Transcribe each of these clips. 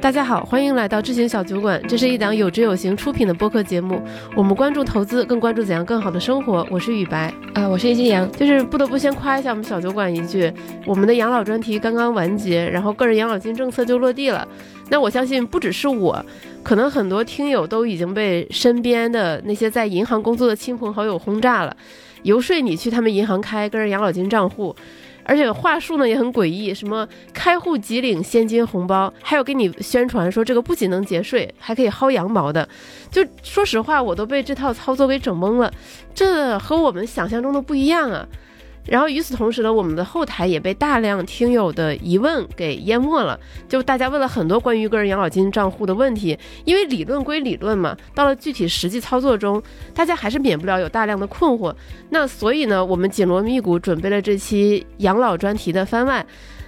大家好，欢迎来到智行小酒馆。这是一档有知有行出品的播客节目。我们关注投资，更关注怎样更好的生活。我是雨白，啊，我是一心阳。就是不得不先夸一下我们小酒馆一句，我们的养老专题刚刚完结，然后个人养老金政策就落地了。那我相信不只是我，可能很多听友都已经被身边的那些在银行工作的亲朋好友轰炸了，游说你去他们银行开个人养老金账户。而且话术呢也很诡异，什么开户即领现金红包，还有给你宣传说这个不仅能节税，还可以薅羊毛的。就说实话，我都被这套操作给整懵了，这和我们想象中的不一样啊。然后与此同时呢，我们的后台也被大量听友的疑问给淹没了。就大家问了很多关于个人养老金账户的问题，因为理论归理论嘛，到了具体实际操作中，大家还是免不了有大量的困惑。那所以呢，我们紧锣密鼓准备了这期养老专题的番外。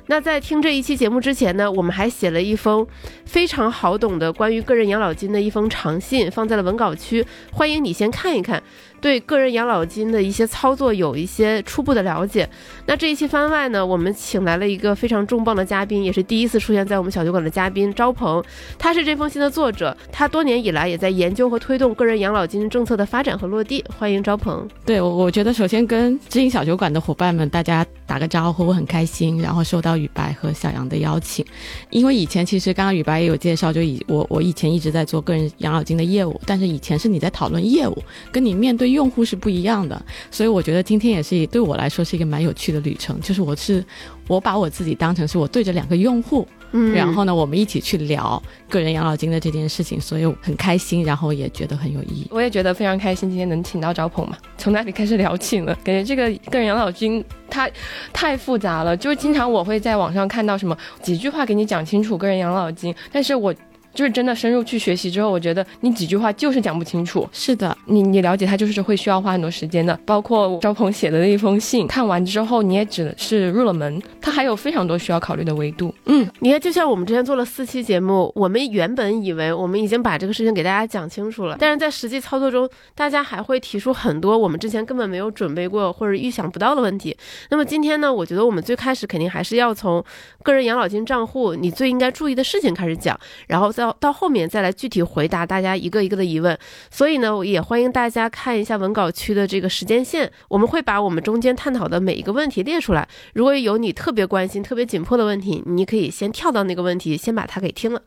那在听这一期节目之前呢，我们还写了一封非常好懂的关于个人养老金的一封长信，放在了文稿区，欢迎你先看一看。对个人养老金的一些操作有一些初步的了解。那这一期番外呢，我们请来了一个非常重磅的嘉宾，也是第一次出现在我们小酒馆的嘉宾招鹏。他是这封信的作者，他多年以来也在研究和推动个人养老金政策的发展和落地。欢迎招鹏。对，我我觉得首先跟知音小酒馆的伙伴们大家打个招呼，我很开心。然后收到雨白和小杨的邀请，因为以前其实刚刚雨白也有介绍，就以我我以前一直在做个人养老金的业务，但是以前是你在讨论业务，跟你面对。用户是不一样的，所以我觉得今天也是对我来说是一个蛮有趣的旅程。就是我是我把我自己当成是我对着两个用户，嗯，然后呢，我们一起去聊个人养老金的这件事情，所以很开心，然后也觉得很有意义。我也觉得非常开心，今天能请到赵鹏嘛，从哪里开始聊起呢？感觉这个个人养老金它太复杂了，就是经常我会在网上看到什么几句话给你讲清楚个人养老金，但是我。就是真的深入去学习之后，我觉得你几句话就是讲不清楚。是的，你你了解它就是会需要花很多时间的。包括赵鹏写的那一封信，看完之后你也只是入了门，它还有非常多需要考虑的维度。嗯，你看，就像我们之前做了四期节目，我们原本以为我们已经把这个事情给大家讲清楚了，但是在实际操作中，大家还会提出很多我们之前根本没有准备过或者预想不到的问题。那么今天呢，我觉得我们最开始肯定还是要从个人养老金账户你最应该注意的事情开始讲，然后。到后面再来具体回答大家一个一个的疑问，所以呢，我也欢迎大家看一下文稿区的这个时间线，我们会把我们中间探讨的每一个问题列出来。如果有你特别关心、特别紧迫的问题，你可以先跳到那个问题，先把它给听了。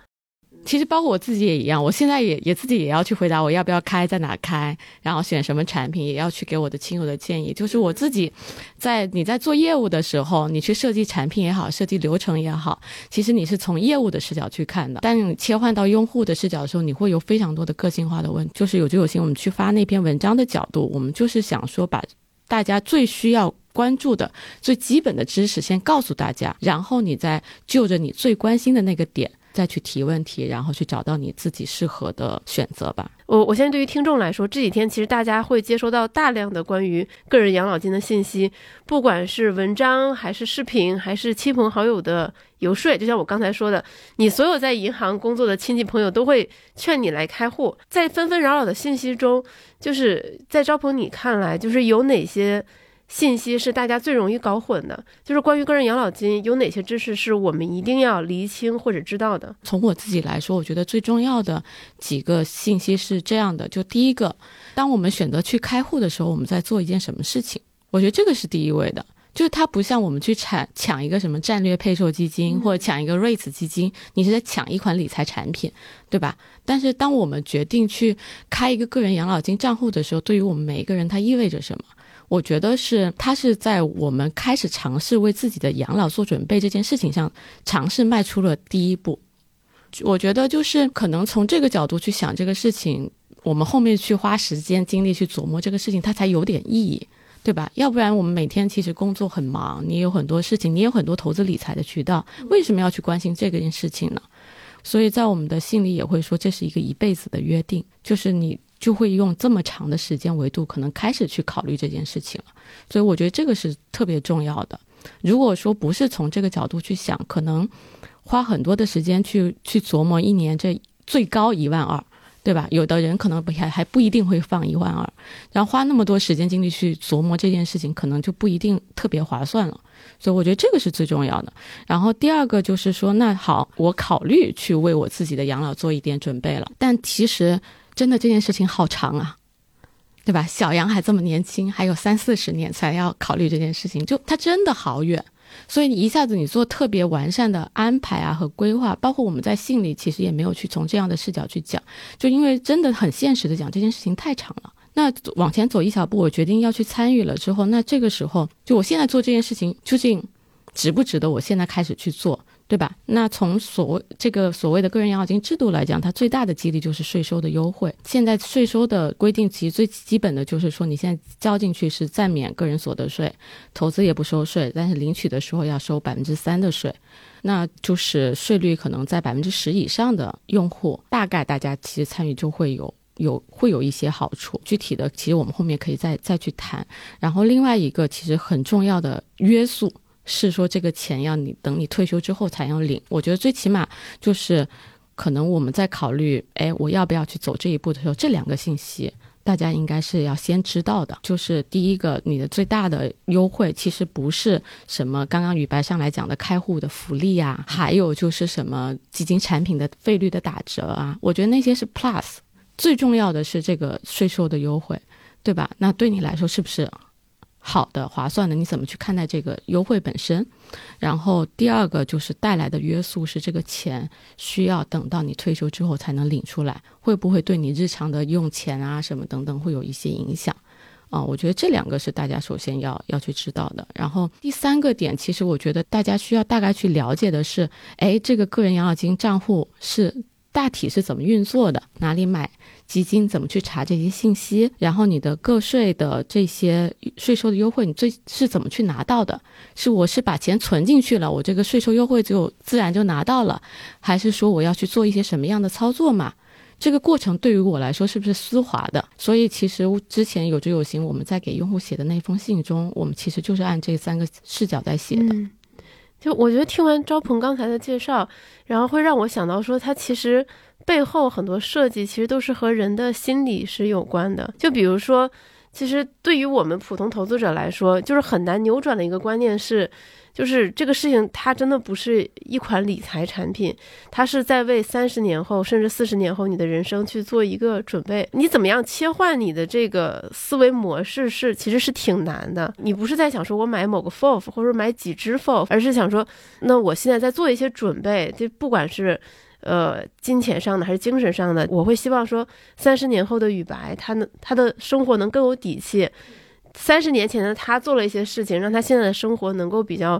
其实包括我自己也一样，我现在也也自己也要去回答我要不要开，在哪开，然后选什么产品，也要去给我的亲友的建议。就是我自己，在你在做业务的时候，你去设计产品也好，设计流程也好，其实你是从业务的视角去看的。但切换到用户的视角的时候，你会有非常多的个性化的问。就是有就有心，我们去发那篇文章的角度，我们就是想说把大家最需要关注的最基本的知识先告诉大家，然后你再就着你最关心的那个点。再去提问题，然后去找到你自己适合的选择吧。我我现在对于听众来说，这几天其实大家会接收到大量的关于个人养老金的信息，不管是文章还是视频，还是亲朋好友的游说。就像我刚才说的，你所有在银行工作的亲戚朋友都会劝你来开户。在纷纷扰扰的信息中，就是在招鹏你看来，就是有哪些？信息是大家最容易搞混的，就是关于个人养老金有哪些知识是我们一定要厘清或者知道的。从我自己来说，我觉得最重要的几个信息是这样的：就第一个，当我们选择去开户的时候，我们在做一件什么事情？我觉得这个是第一位的，就是它不像我们去抢抢一个什么战略配售基金或者抢一个 REITs 基金，你是在抢一款理财产品，对吧？但是当我们决定去开一个个人养老金账户的时候，对于我们每一个人，它意味着什么？我觉得是，他是在我们开始尝试为自己的养老做准备这件事情上，尝试迈出了第一步。我觉得就是可能从这个角度去想这个事情，我们后面去花时间精力去琢磨这个事情，它才有点意义，对吧？要不然我们每天其实工作很忙，你有很多事情，你有很多投资理财的渠道，为什么要去关心这个件事情呢？所以在我们的心里也会说，这是一个一辈子的约定，就是你。就会用这么长的时间维度，可能开始去考虑这件事情了。所以我觉得这个是特别重要的。如果说不是从这个角度去想，可能花很多的时间去去琢磨一年这最高一万二，对吧？有的人可能不还还不一定会放一万二，然后花那么多时间精力去琢磨这件事情，可能就不一定特别划算了。所以我觉得这个是最重要的。然后第二个就是说，那好，我考虑去为我自己的养老做一点准备了。但其实真的这件事情好长啊，对吧？小杨还这么年轻，还有三四十年才要考虑这件事情，就他真的好远。所以你一下子你做特别完善的安排啊和规划，包括我们在信里其实也没有去从这样的视角去讲，就因为真的很现实的讲，这件事情太长了。那往前走一小步，我决定要去参与了之后，那这个时候就我现在做这件事情究竟值不值得？我现在开始去做。对吧？那从所谓这个所谓的个人养老金制度来讲，它最大的激励就是税收的优惠。现在税收的规定其实最基本的就是说，你现在交进去是暂免个人所得税，投资也不收税，但是领取的时候要收百分之三的税，那就是税率可能在百分之十以上的用户，大概大家其实参与就会有有会有一些好处。具体的，其实我们后面可以再再去谈。然后另外一个其实很重要的约束。是说这个钱要你等你退休之后才要领，我觉得最起码就是可能我们在考虑，哎，我要不要去走这一步的时候，这两个信息大家应该是要先知道的。就是第一个，你的最大的优惠其实不是什么刚刚宇白上来讲的开户的福利啊，还有就是什么基金产品的费率的打折啊，我觉得那些是 plus，最重要的是这个税收的优惠，对吧？那对你来说是不是？好的，划算的，你怎么去看待这个优惠本身？然后第二个就是带来的约束是这个钱需要等到你退休之后才能领出来，会不会对你日常的用钱啊什么等等会有一些影响？啊，我觉得这两个是大家首先要要去知道的。然后第三个点，其实我觉得大家需要大概去了解的是，哎，这个个人养老金账户是大体是怎么运作的？哪里买？基金怎么去查这些信息？然后你的个税的这些税收的优惠，你最是怎么去拿到的？是我是把钱存进去了，我这个税收优惠就自然就拿到了，还是说我要去做一些什么样的操作嘛？这个过程对于我来说是不是丝滑的？所以其实之前有知有行，我们在给用户写的那封信中，我们其实就是按这三个视角在写的。就我觉得听完招鹏刚才的介绍，然后会让我想到说，他其实。背后很多设计其实都是和人的心理是有关的。就比如说，其实对于我们普通投资者来说，就是很难扭转的一个观念是，就是这个事情它真的不是一款理财产品，它是在为三十年后甚至四十年后你的人生去做一个准备。你怎么样切换你的这个思维模式是其实是挺难的。你不是在想说我买某个 FOF 或者买几只 FOF，而是想说，那我现在在做一些准备，就不管是。呃，金钱上的还是精神上的，我会希望说，三十年后的雨白，他能他的生活能更有底气。三十年前的他做了一些事情，让他现在的生活能够比较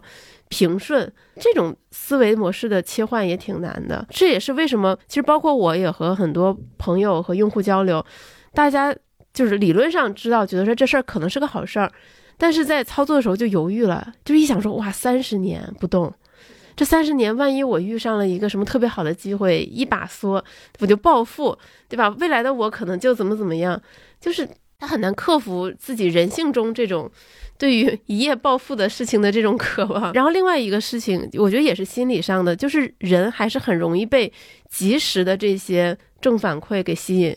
平顺。这种思维模式的切换也挺难的。这也是为什么，其实包括我也和很多朋友和用户交流，大家就是理论上知道，觉得说这事儿可能是个好事儿，但是在操作的时候就犹豫了，就一想说，哇，三十年不动。这三十年，万一我遇上了一个什么特别好的机会，一把梭，我就暴富，对吧？未来的我可能就怎么怎么样，就是他很难克服自己人性中这种对于一夜暴富的事情的这种渴望。然后另外一个事情，我觉得也是心理上的，就是人还是很容易被及时的这些正反馈给吸引。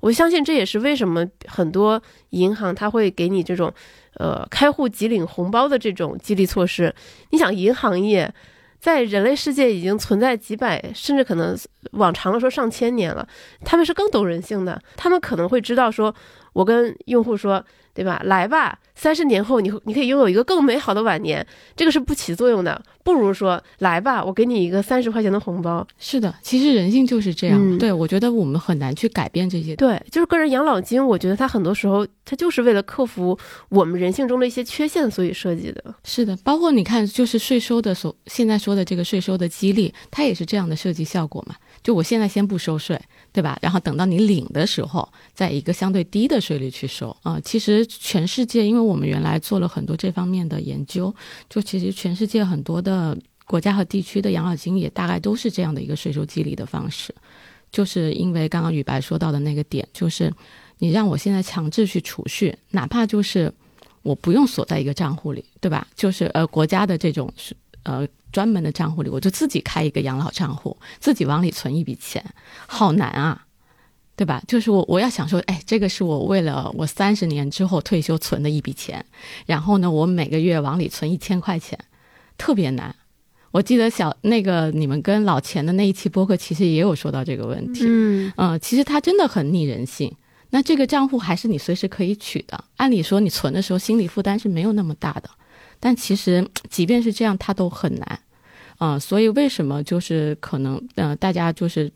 我相信这也是为什么很多银行它会给你这种，呃，开户即领红包的这种激励措施。你想，银行业。在人类世界已经存在几百，甚至可能往长了说上千年了，他们是更懂人性的，他们可能会知道说，我跟用户说。对吧？来吧，三十年后你你可以拥有一个更美好的晚年，这个是不起作用的。不如说，来吧，我给你一个三十块钱的红包。是的，其实人性就是这样。对，我觉得我们很难去改变这些。对，就是个人养老金，我觉得它很多时候它就是为了克服我们人性中的一些缺陷，所以设计的。是的，包括你看，就是税收的所现在说的这个税收的激励，它也是这样的设计效果嘛？就我现在先不收税。对吧？然后等到你领的时候，在一个相对低的税率去收啊。其实全世界，因为我们原来做了很多这方面的研究，就其实全世界很多的国家和地区的养老金也大概都是这样的一个税收激励的方式。就是因为刚刚宇白说到的那个点，就是你让我现在强制去储蓄，哪怕就是我不用锁在一个账户里，对吧？就是呃国家的这种是呃。专门的账户里，我就自己开一个养老账户，自己往里存一笔钱，好难啊，对吧？就是我我要想说，哎，这个是我为了我三十年之后退休存的一笔钱，然后呢，我每个月往里存一千块钱，特别难。我记得小那个你们跟老钱的那一期播客，其实也有说到这个问题。嗯嗯，其实它真的很逆人性。那这个账户还是你随时可以取的，按理说你存的时候心理负担是没有那么大的，但其实即便是这样，它都很难。啊、所以为什么就是可能呃，大家就是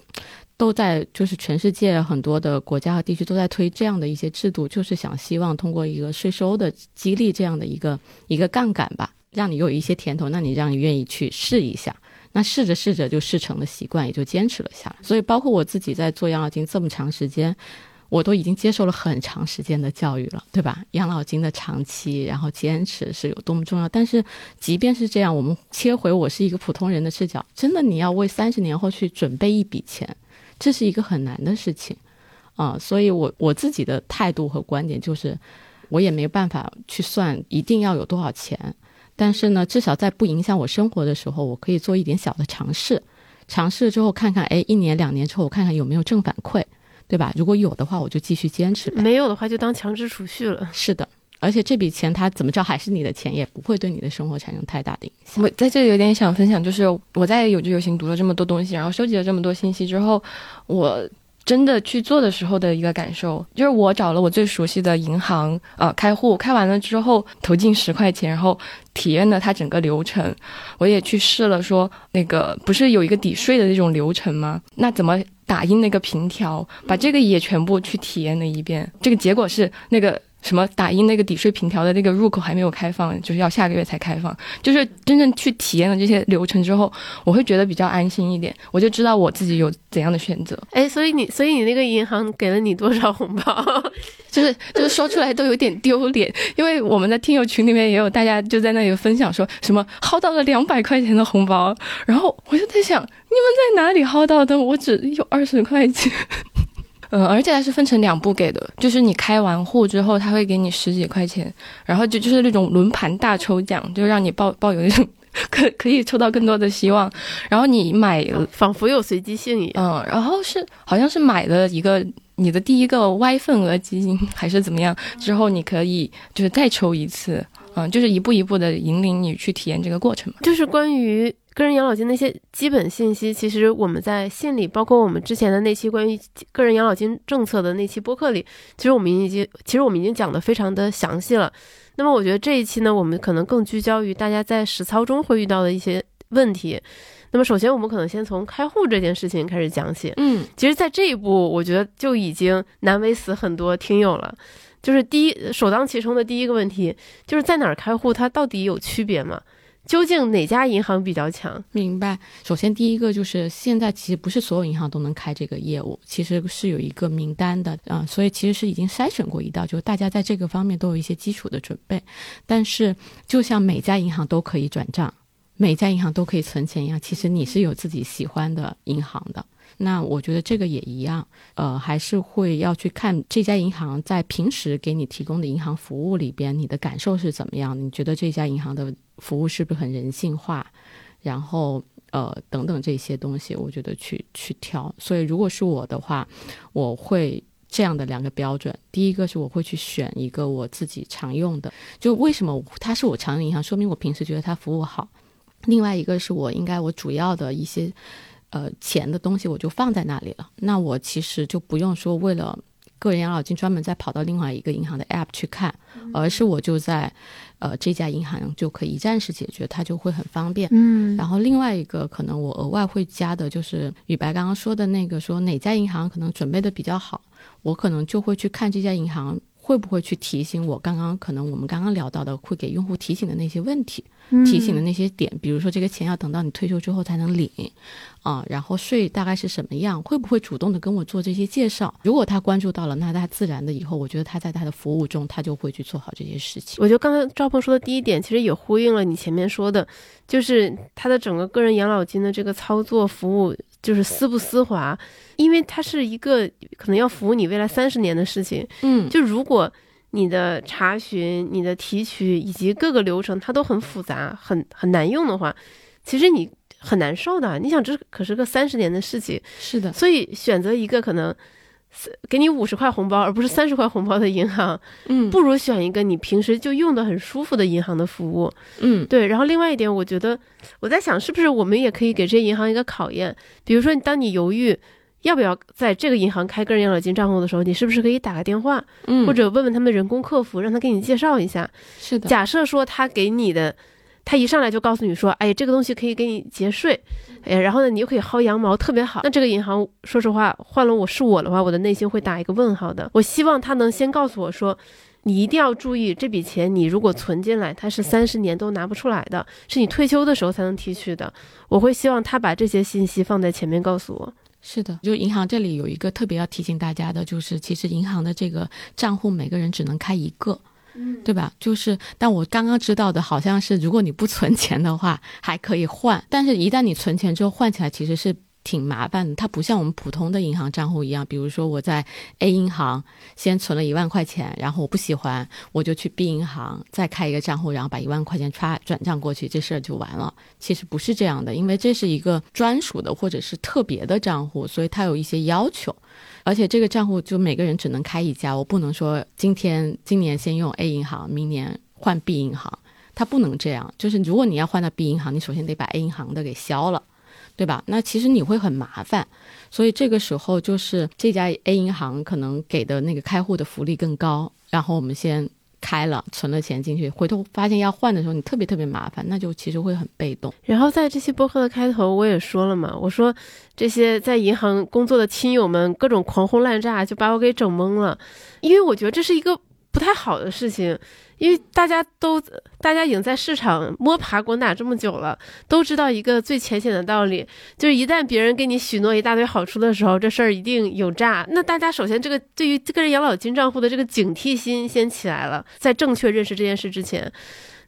都在就是全世界很多的国家和地区都在推这样的一些制度，就是想希望通过一个税收的激励这样的一个一个杠杆吧，让你有一些甜头，那你让你愿意去试一下。那试着试着就试成了习惯，也就坚持了下来。所以包括我自己在做养老金这么长时间，我都已经接受了很长时间的教育了，对吧？养老金的长期，然后坚持是有多么重要。但是即便是这样，我们切回我是一个普通人的视角，真的你要为三十年后去准备一笔钱，这是一个很难的事情啊、所以我我自己的态度和观点就是，我也没办法去算一定要有多少钱，但是呢，至少在不影响我生活的时候，我可以做一点小的尝试。尝试之后看看，哎，一年两年之后，我看看有没有正反馈，对吧？如果有的话，我就继续坚持呗。没有的话就当强制储蓄了。是的，而且这笔钱它怎么着还是你的钱，也不会对你的生活产生太大的影响。我在这里有点想分享，就是我在有知有行读了这么多东西，然后收集了这么多信息之后，我真的去做的时候的一个感受，就是我找了我最熟悉的银行，呃，开户，开完了之后投进十块钱，然后体验了它整个流程。我也去试了说，那个不是有一个抵税的那种流程吗？那怎么打印那个凭条，把这个也全部去体验了一遍。这个结果是那个。什么打印那个抵税凭条的那个入口还没有开放，就是要下个月才开放。就是真正去体验了这些流程之后，我会觉得比较安心一点，我就知道我自己有怎样的选择。哎，所以你，所以你那个银行给了你多少红包？就是就是说出来都有点丢脸，因为我们的听友群里面也有大家就在那里分享说什么薅到了两百块钱的红包，然后我就在想，你们在哪里薅到的？我只有二十块钱。嗯，而且它是分成两步给的，就是你开完户之后，他会给你十几块钱，然后就就是那种轮盘大抽奖，就让你抱抱有那种可可以抽到更多的希望。然后你买仿佛有随机性一样。嗯，然后是好像是买了一个你的第一个 Y 份额基金还是怎么样，之后你可以就是再抽一次，嗯，就是一步一步的引领你去体验这个过程嘛。就是关于个人养老金那些基本信息，其实我们在信里，包括我们之前的那期关于个人养老金政策的那期播客里，其实我们已经，其实我们已经讲的非常的详细了。那么我觉得这一期呢，我们可能更聚焦于大家在实操中会遇到的一些问题。那么首先，我们可能先从开户这件事情开始讲起。嗯，其实，在这一步，我觉得就已经难为死很多听友了。就是第一，首当其冲的第一个问题，就是在哪儿开户，它到底有区别吗？究竟哪家银行比较强？明白。首先，第一个就是现在其实不是所有银行都能开这个业务，其实是有一个名单的啊、所以其实是已经筛选过一道，就是大家在这个方面都有一些基础的准备。但是，就像每家银行都可以转账，每家银行都可以存钱一样，其实你是有自己喜欢的银行的。那我觉得这个也一样，呃，还是会要去看这家银行在平时给你提供的银行服务里边，你的感受是怎么样？你觉得这家银行的服务是不是很人性化？然后呃等等这些东西，我觉得去去挑。所以如果是我的话，我会这样的两个标准：第一个是我会去选一个我自己常用的，就为什么它是我常用银行，说明我平时觉得它服务好。另外一个是我应该我主要的一些呃钱的东西我就放在那里了，那我其实就不用说为了个人养老金专门再跑到另外一个银行的 app 去看，而是我就在呃这家银行就可以一站式解决，它就会很方便。嗯然后另外一个可能我额外会加的就是宇白刚刚说的那个，说哪家银行可能准备的比较好，我可能就会去看这家银行会不会去提醒我刚刚可能我们刚刚聊到的会给用户提醒的那些问题，提醒的那些点，比如说这个钱要等到你退休之后才能领，啊，然后税大概是什么样，会不会主动的跟我做这些介绍？如果他关注到了，那他自然的以后，我觉得他在他的服务中，他就会去做好这些事情。我觉得刚才赵鹏说的第一点，其实也呼应了你前面说的，就是他的整个个人养老金的这个操作服务，就是丝不丝滑，因为它是一个可能要服务你未来三十年的事情。嗯，就如果你的查询、你的提取以及各个流程它都很复杂、很很难用的话，其实你很难受的。你想，这可是个三十年的事情，是的，所以选择一个可能给你五十块红包，而不是三十块红包的银行，嗯不如选一个你平时就用的很舒服的银行的服务。嗯对，然后另外一点，我觉得我在想，是不是我们也可以给这些银行一个考验？比如说，当你犹豫要不要在这个银行开个人养老金账户的时候，你是不是可以打个电话，嗯，或者问问他们人工客服，让他给你介绍一下？是的，假设说他给你的，他一上来就告诉你说，哎，这个东西可以给你节税，哎，然后呢，你又可以薅羊毛，特别好。那这个银行，说实话，换了我是我的话，我的内心会打一个问号的。我希望他能先告诉我说。你一定要注意，这笔钱你如果存进来，它是三十年都拿不出来的，是你退休的时候才能提取的。我会希望他把这些信息放在前面告诉我。是的，就银行这里有一个特别要提醒大家的，就是其实银行的这个账户每个人只能开一个。对吧？就是，但我刚刚知道的好像是，如果你不存钱的话，还可以换，但是一旦你存钱之后换起来，其实是挺麻烦的。它不像我们普通的银行账户一样，比如说我在 A 银行先存了一万块钱，然后我不喜欢，我就去 B 银行再开一个账户，然后把一万块钱刷转账过去，这事儿就完了。其实不是这样的，因为这是一个专属的或者是特别的账户，所以它有一些要求。而且这个账户就每个人只能开一家，我不能说今天今年先用 A 银行，明年换 B 银行，它不能这样。就是如果你要换到 B 银行，你首先得把 A 银行的给消了，对吧？那其实你会很麻烦，所以这个时候就是这家 A 银行可能给的那个开户的福利更高，然后我们先。开了，存了钱进去，回头发现要换的时候，你特别特别麻烦，那就其实会很被动。然后在这期播客的开头，我也说了嘛，我说这些在银行工作的亲友们各种狂轰滥炸，就把我给整懵了，因为我觉得这是一个不太好的事情，因为大家都大家已经在市场摸爬滚打这么久了，都知道一个最浅显的道理，就是一旦别人给你许诺一大堆好处的时候，这事儿一定有诈。那大家首先这个对于个人养老金账户的这个警惕心先起来了，在正确认识这件事之前。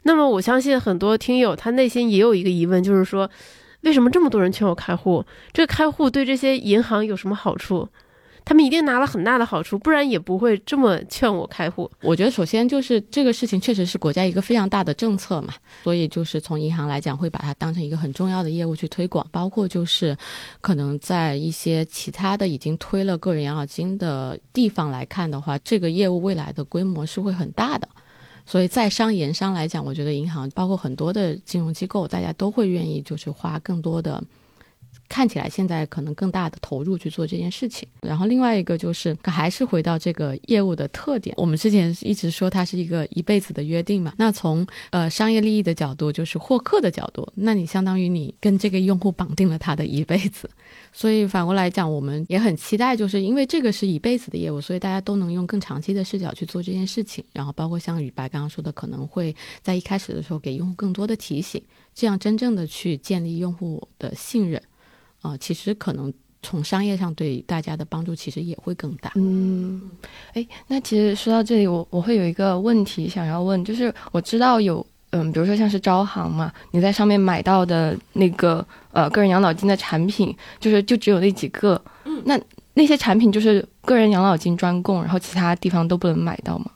那么我相信很多听友他内心也有一个疑问，就是说，为什么这么多人劝我开户？这开户对这些银行有什么好处？他们一定拿了很大的好处，不然也不会这么劝我开户。我觉得首先就是这个事情确实是国家一个非常大的政策嘛，所以就是从银行来讲会把它当成一个很重要的业务去推广，包括就是可能在一些其他的已经推了个人养老金的地方来看的话，这个业务未来的规模是会很大的。所以在商言商来讲，我觉得银行包括很多的金融机构，大家都会愿意就是花更多的。看起来现在可能更大的投入去做这件事情，然后另外一个就是还是回到这个业务的特点，我们之前一直说它是一个一辈子的约定嘛。那从呃商业利益的角度，就是获客的角度，那你相当于你跟这个用户绑定了他的一辈子。所以反过来讲，我们也很期待，就是因为这个是一辈子的业务，所以大家都能用更长期的视角去做这件事情。然后包括像宇白刚刚说的，可能会在一开始的时候给用户更多的提醒，这样真正的去建立用户的信任。啊、呃，其实可能从商业上对大家的帮助其实也会更大。嗯，哎，那其实说到这里，我我会有一个问题想要问，就是我知道有嗯，比如说像是招行嘛，你在上面买到的那个呃个人养老金的产品，就是就只有那几个，嗯，那那些产品就是个人养老金专供，然后其他地方都不能买到吗？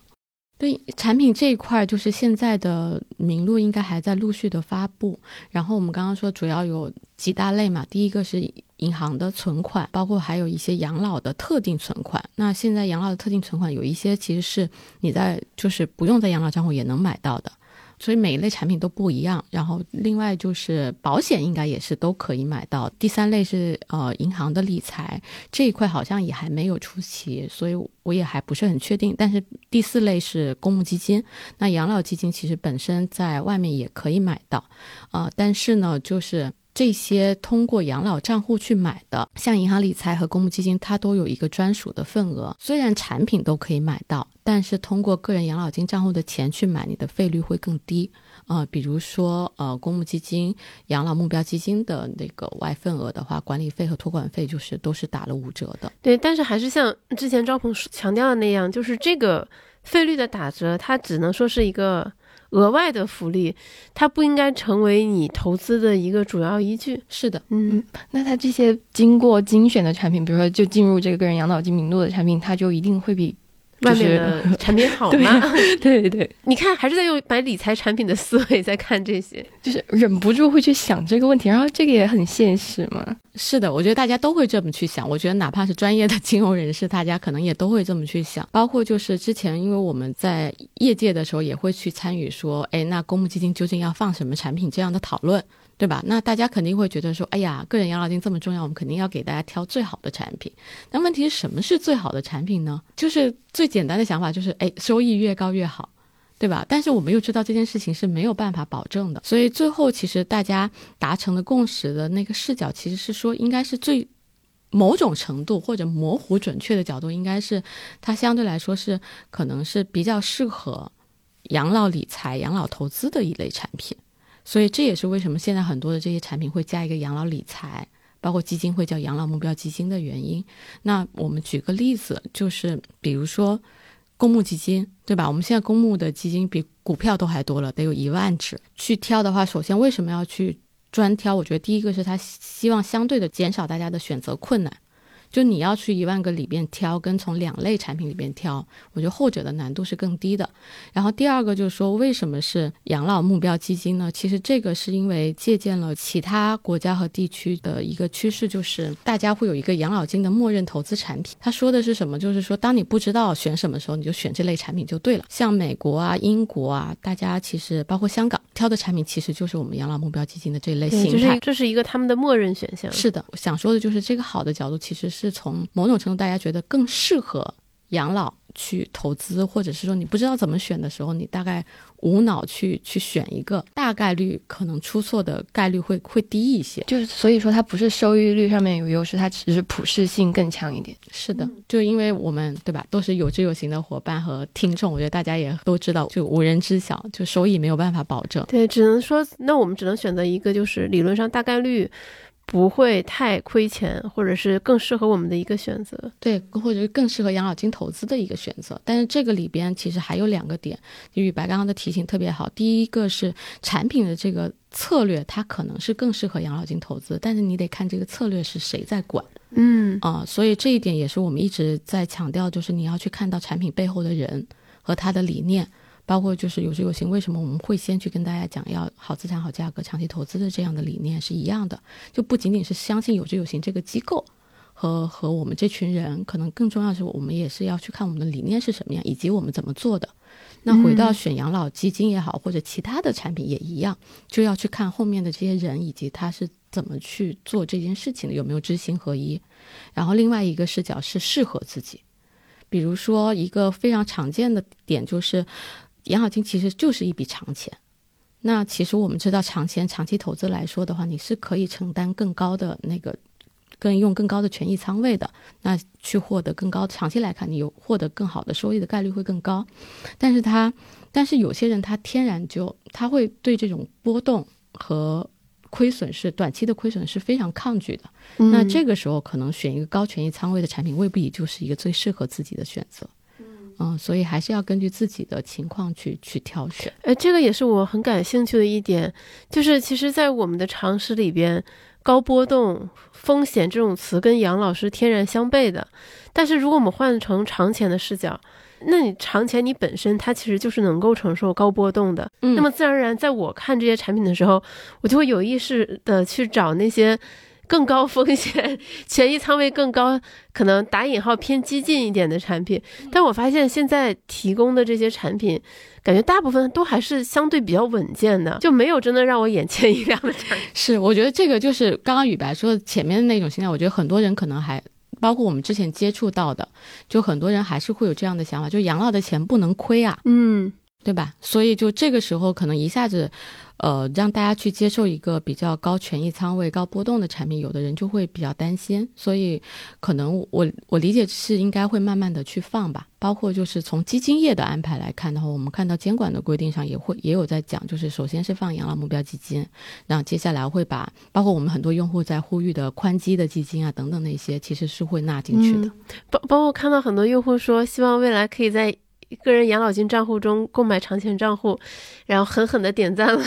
对产品这一块，就是现在的名录应该还在陆续的发布。然后我们刚刚说主要有几大类嘛，第一个是银行的存款，包括还有一些养老的特定存款。那现在养老的特定存款有一些其实是你在就是不用在养老账户也能买到的。所以每一类产品都不一样，然后另外就是保险应该也是都可以买到。第三类是呃银行的理财这一块好像也还没有出齐，所以我也还不是很确定。但是第四类是公募基金，那养老基金其实本身在外面也可以买到，啊、呃，但是呢就是。这些通过养老账户去买的，像银行理财和公募基金，它都有一个专属的份额。虽然产品都可以买到，但是通过个人养老金账户的钱去买，你的费率会更低。呃，比如说呃，公募基金、养老目标基金的那个外份额的话，管理费和托管费就是都是打了五折的。对，但是还是像之前赵鹏强调的那样，就是这个费率的打折，它只能说是一个。额外的福利，它不应该成为你投资的一个主要依据。是的，嗯，那它这些经过精选的产品，比如说就进入这个个人养老金名录的产品，它就一定会比外面的产品好吗？对 对对，你看还是在用买理财产品的思维在看这些，就是忍不住会去想这个问题，然后这个也很现实嘛。是的，我觉得大家都会这么去想。我觉得哪怕是专业的金融人士，大家可能也都会这么去想。包括就是之前，因为我们在业界的时候也会去参与说，哎，那公募基金究竟要放什么产品这样的讨论。对吧？那大家肯定会觉得说，哎呀，个人养老金这么重要，我们肯定要给大家挑最好的产品。那问题是什么是最好的产品呢？就是最简单的想法就是，哎，收益越高越好，对吧？但是我们又知道这件事情是没有办法保证的，所以最后其实大家达成的共识的那个视角，其实是说，应该是最某种程度或者模糊准确的角度，应该是它相对来说是可能是比较适合养老理财、养老投资的一类产品。所以这也是为什么现在很多的这些产品会加一个养老理财，包括基金会叫养老目标基金的原因。那我们举个例子，就是比如说公募基金，对吧？我们现在公募的基金比股票都还多了，得有一万只。去挑的话，首先为什么要去专挑？我觉得第一个是他希望相对的减少大家的选择困难。就你要去一万个里边挑，跟从两类产品里边挑，我觉得后者的难度是更低的。然后第二个就是说，为什么是养老目标基金呢？其实这个是因为借鉴了其他国家和地区的一个趋势，就是大家会有一个养老金的默认投资产品。他说的是什么？就是说，当你不知道选什么时候，你就选这类产品就对了。像美国啊、英国啊，大家其实包括香港挑的产品，其实就是我们养老目标基金的这一类形态。这是一个他们的默认选项。是的，想说的就是这个好的角度，其实是。是从某种程度，大家觉得更适合养老去投资，或者是说你不知道怎么选的时候，你大概无脑去去选一个，大概率可能出错的概率会会低一些。就是所以说，它不是收益率上面有优势，它只是普适性更强一点。是的，就因为我们对吧，都是有知有行的伙伴和听众，我觉得大家也都知道，就无人知晓，就收益没有办法保证。对，只能说，那我们只能选择一个，就是理论上大概率。不会太亏钱，或者是更适合我们的一个选择，对，或者是更适合养老金投资的一个选择。但是这个里边其实还有两个点，宇白刚刚的提醒特别好。第一个是产品的这个策略，它可能是更适合养老金投资，但是你得看这个策略是谁在管，嗯啊，所以这一点也是我们一直在强调，就是你要去看到产品背后的人和他的理念。包括就是有知有行，为什么我们会先去跟大家讲要好资产、好价格、长期投资的这样的理念是一样的，就不仅仅是相信有知有行这个机构和和我们这群人，可能更重要的是我们也是要去看我们的理念是什么样，以及我们怎么做的。那回到选养老基金也好，或者其他的产品也一样，就要去看后面的这些人以及他是怎么去做这件事情的，有没有知行合一。然后另外一个视角是适合自己，比如说一个非常常见的点就是。养老金其实就是一笔长钱，那其实我们知道，长钱长期投资来说的话，你是可以承担更高的那个，更用更高的权益仓位的，那去获得更高。长期来看，你有获得更好的收益的概率会更高。但是他，但是有些人他天然就他会对这种波动和亏损是短期的亏损是非常抗拒的。那这个时候可能选一个高权益仓位的产品，未必就是一个最适合自己的选择。嗯，所以还是要根据自己的情况去去挑选。哎，这个也是我很感兴趣的一点，就是其实，在我们的常识里边，高波动、风险这种词跟养老是天然相悖的。但是，如果我们换成长钱的视角，那你长钱你本身它其实就是能够承受高波动的。嗯，那么自然而然，在我看这些产品的时候，我就会有意识的去找那些。更高风险、权益仓位更高，可能打引号偏激进一点的产品，但我发现现在提供的这些产品，感觉大部分都还是相对比较稳健的，就没有真的让我眼前一亮的产品。是，我觉得这个就是刚刚雨白说的前面的那种心态，我觉得很多人可能还包括我们之前接触到的，就很多人还是会有这样的想法，就养老的钱不能亏啊，嗯，对吧？所以就这个时候可能一下子。呃，让大家去接受一个比较高权益仓位、高波动的产品，有的人就会比较担心，所以可能我我理解是应该会慢慢的去放吧。包括就是从基金业的安排来看的话，我们看到监管的规定上也会也有在讲，就是首先是放养老目标基金，然后接下来会把包括我们很多用户在呼吁的宽基的基金啊等等那些，其实是会纳进去的。包包括看到很多用户说，希望未来可以在。个人养老金账户中购买长钱账户，然后狠狠的点赞了。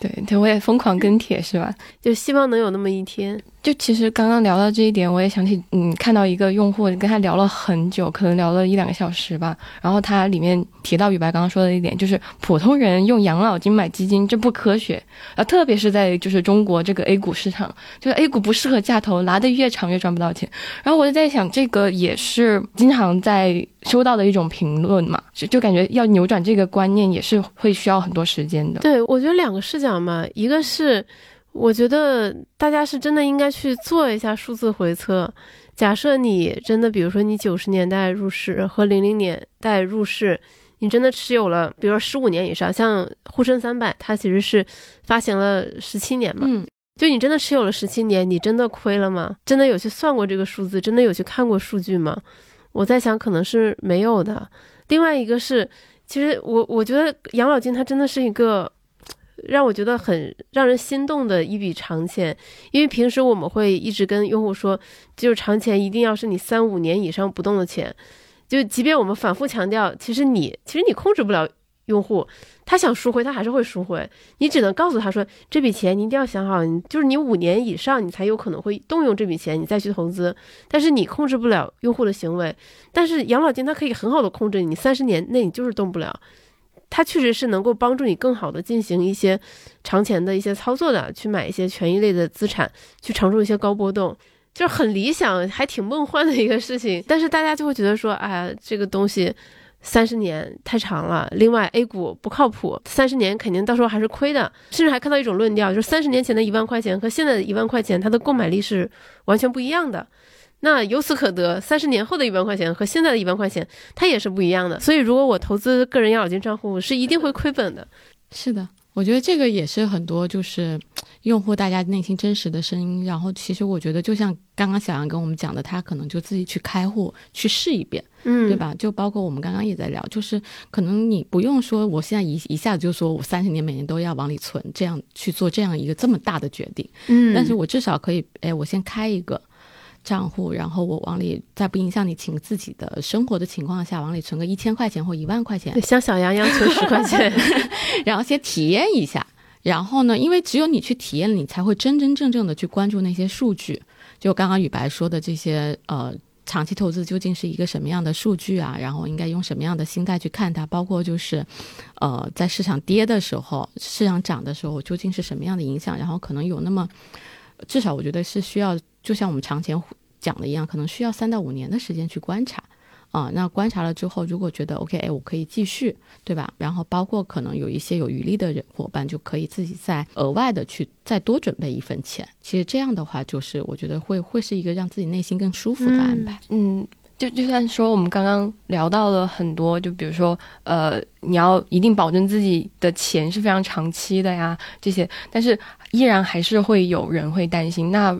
对 对，我也疯狂跟帖，是吧？就希望能有那么一天。就其实刚刚聊到这一点，我也想起，嗯，看到一个用户跟他聊了很久，可能聊了一两个小时吧。然后他里面提到宇白刚刚说的一点，就是普通人用养老金买基金这不科学啊，特别是在就是中国这个 A 股市场，就是 A 股不适合价投，拿的越长越赚不到钱。然后我就在想，这个也是经常在收到的一种评论嘛，就就感觉要扭转这个观念也是会需要很多时间的。对，我觉得两个视角嘛，一个是。我觉得大家是真的应该去做一下数字回测。假设你真的，比如说你九十年代入市和零零年代入市，你真的持有了，比如说十五年以上，像沪深三百，它其实是发行了十七年嘛，嗯，就你真的持有了十七年，你真的亏了吗？真的有去算过这个数字？真的有去看过数据吗？我在想，可能是没有的。另外一个是，其实我我觉得养老金它真的是一个。让我觉得很让人心动的一笔长钱，因为平时我们会一直跟用户说，就是长钱一定要是你三五年以上不动的钱，就即便我们反复强调，其实你其实你控制不了用户，他想赎回他还是会赎回，你只能告诉他说这笔钱你一定要想好，就是你五年以上你才有可能会动用这笔钱，你再去投资，但是你控制不了用户的行为，但是养老金它可以很好的控制你，三十年内你就是动不了。它确实是能够帮助你更好的进行一些长钱的一些操作的，去买一些权益类的资产，去承受一些高波动，就是很理想，还挺梦幻的一个事情。但是大家就会觉得说，哎，这个东西三十年太长了。另外，A 股不靠谱，三十年肯定到时候还是亏的。甚至还看到一种论调，就是三十年前的一万块钱和现在的一万块钱，它的购买力是完全不一样的。那由此可得，三十年后的一万块钱和现在的一万块钱，它也是不一样的。所以，如果我投资个人养老金账户，是一定会亏本的。是的，我觉得这个也是很多就是用户大家内心真实的声音。然后，其实我觉得就像刚刚小杨跟我们讲的，他可能就自己去开户去试一遍，嗯，对吧？就包括我们刚刚也在聊，就是可能你不用说，我现在一一下子就说我三十年每年都要往里存，这样去做这样一个这么大的决定，嗯，但是我至少可以，哎，我先开一个。账户，然后我往里，在不影响你情自己的生活的情况下，往里存个一千块钱或一万块钱，像小杨一样存 十块钱，然后先体验一下。然后呢，因为只有你去体验，你才会真真正正的去关注那些数据。就刚刚宇白说的这些，呃，长期投资究竟是一个什么样的数据啊？然后应该用什么样的心态去看它？包括就是，呃，在市场跌的时候，市场涨的时候，究竟是什么样的影响？然后可能有那么，至少我觉得是需要。就像我们常前讲的一样，可能需要三到五年的时间去观察，啊，那观察了之后，如果觉得 OK，哎，我可以继续，对吧？然后包括可能有一些有余力的人伙伴，就可以自己再额外的去再多准备一份钱。其实这样的话，就是我觉得会会是一个让自己内心更舒服的安排。嗯，就就算说我们刚刚聊到了很多，就比如说，呃，你要一定保证自己的钱是非常长期的呀，这些，但是依然还是会有人会担心，那。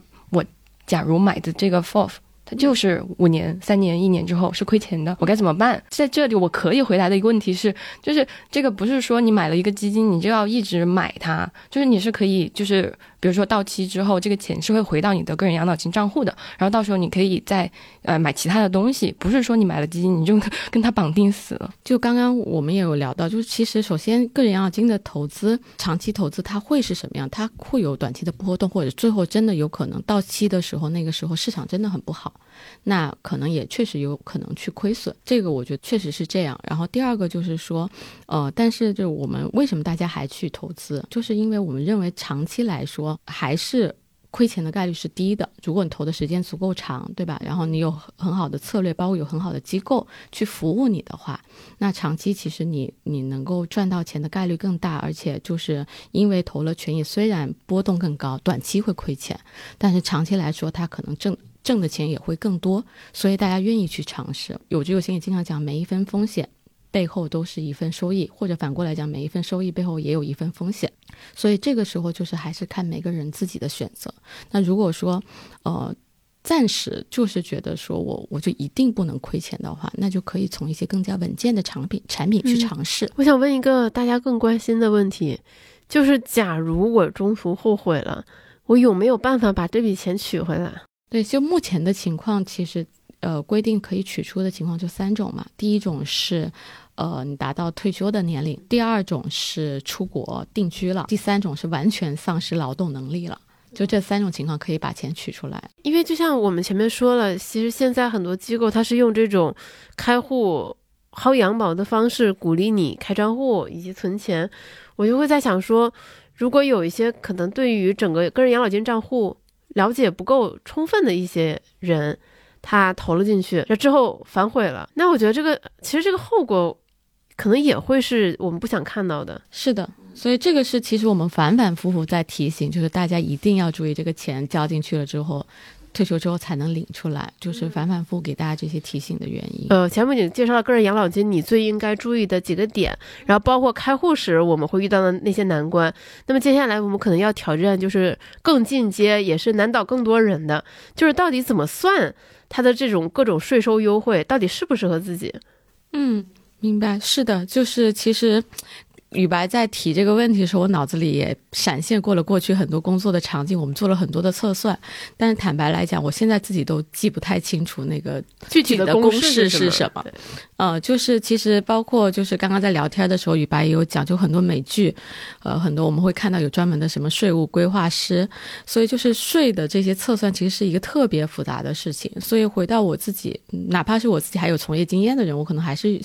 假如买的这个 FOF，它就是五年、三年、一年之后是亏钱的，我该怎么办？在这里我可以回答的一个问题是，就是这个不是说你买了一个基金，你就要一直买它，就是你是可以，就是。比如说到期之后，这个钱是会回到你的个人养老金账户的，然后到时候你可以再呃买其他的东西，不是说你买了基金你就跟它绑定死了。就刚刚我们也有聊到，就是其实首先个人养老金的投资，长期投资它会是什么样？它会有短期的波动，或者最后真的有可能到期的时候，那个时候市场真的很不好，那可能也确实有可能去亏损。这个我觉得确实是这样。然后第二个就是说，呃，但是就我们为什么大家还去投资，就是因为我们认为长期来说。还是亏钱的概率是低的。如果你投的时间足够长，对吧？然后你有很好的策略，包括有很好的机构去服务你的话，那长期其实你你能够赚到钱的概率更大。而且就是因为投了权益，虽然波动更高，短期会亏钱，但是长期来说，它可能挣挣的钱也会更多。所以大家愿意去尝试。有志有心也经常讲，每一分风险。背后都是一份收益，或者反过来讲，每一份收益背后也有一份风险，所以这个时候就是还是看每个人自己的选择。那如果说，呃，暂时就是觉得说我我就一定不能亏钱的话，那就可以从一些更加稳健的产品产品去尝试。我想问一个大家更关心的问题，就是假如我中途后悔了，我有没有办法把这笔钱取回来？对，就目前的情况，其实呃规定可以取出的情况就三种嘛，第一种是。呃，你达到退休的年龄。第二种是出国定居了，第三种是完全丧失劳动能力了。就这三种情况可以把钱取出来。因为就像我们前面说了，其实现在很多机构它是用这种开户薅羊毛的方式鼓励你开账户以及存钱，我就会在想说，如果有一些可能对于整个个人养老金账户了解不够充分的一些人，他投了进去，这之后反悔了，那我觉得这个其实这个后果可能也会是我们不想看到的。是的，所以这个是其实我们反反复复在提醒，就是大家一定要注意，这个钱交进去了之后，退休之后才能领出来，就是反反复复给大家这些提醒的原因。呃，前面已经介绍了个人养老金你最应该注意的几个点，然后包括开户时我们会遇到的那些难关。那么接下来我们可能要挑战就是更进阶，也是难倒更多人的，就是到底怎么算它的这种各种税收优惠，到底适不适合自己？嗯，明白，是的，就是其实。宇白在提这个问题的时候，我脑子里也闪现过了过去很多工作的场景，我们做了很多的测算，但是坦白来讲，我现在自己都记不太清楚那个具体的公式是什么。呃，就是其实包括就是刚刚在聊天的时候，宇白也有讲，就很多美剧，呃，很多我们会看到有专门的什么税务规划师，所以就是税的这些测算其实是一个特别复杂的事情。所以回到我自己，哪怕是我自己还有从业经验的人，我可能还是。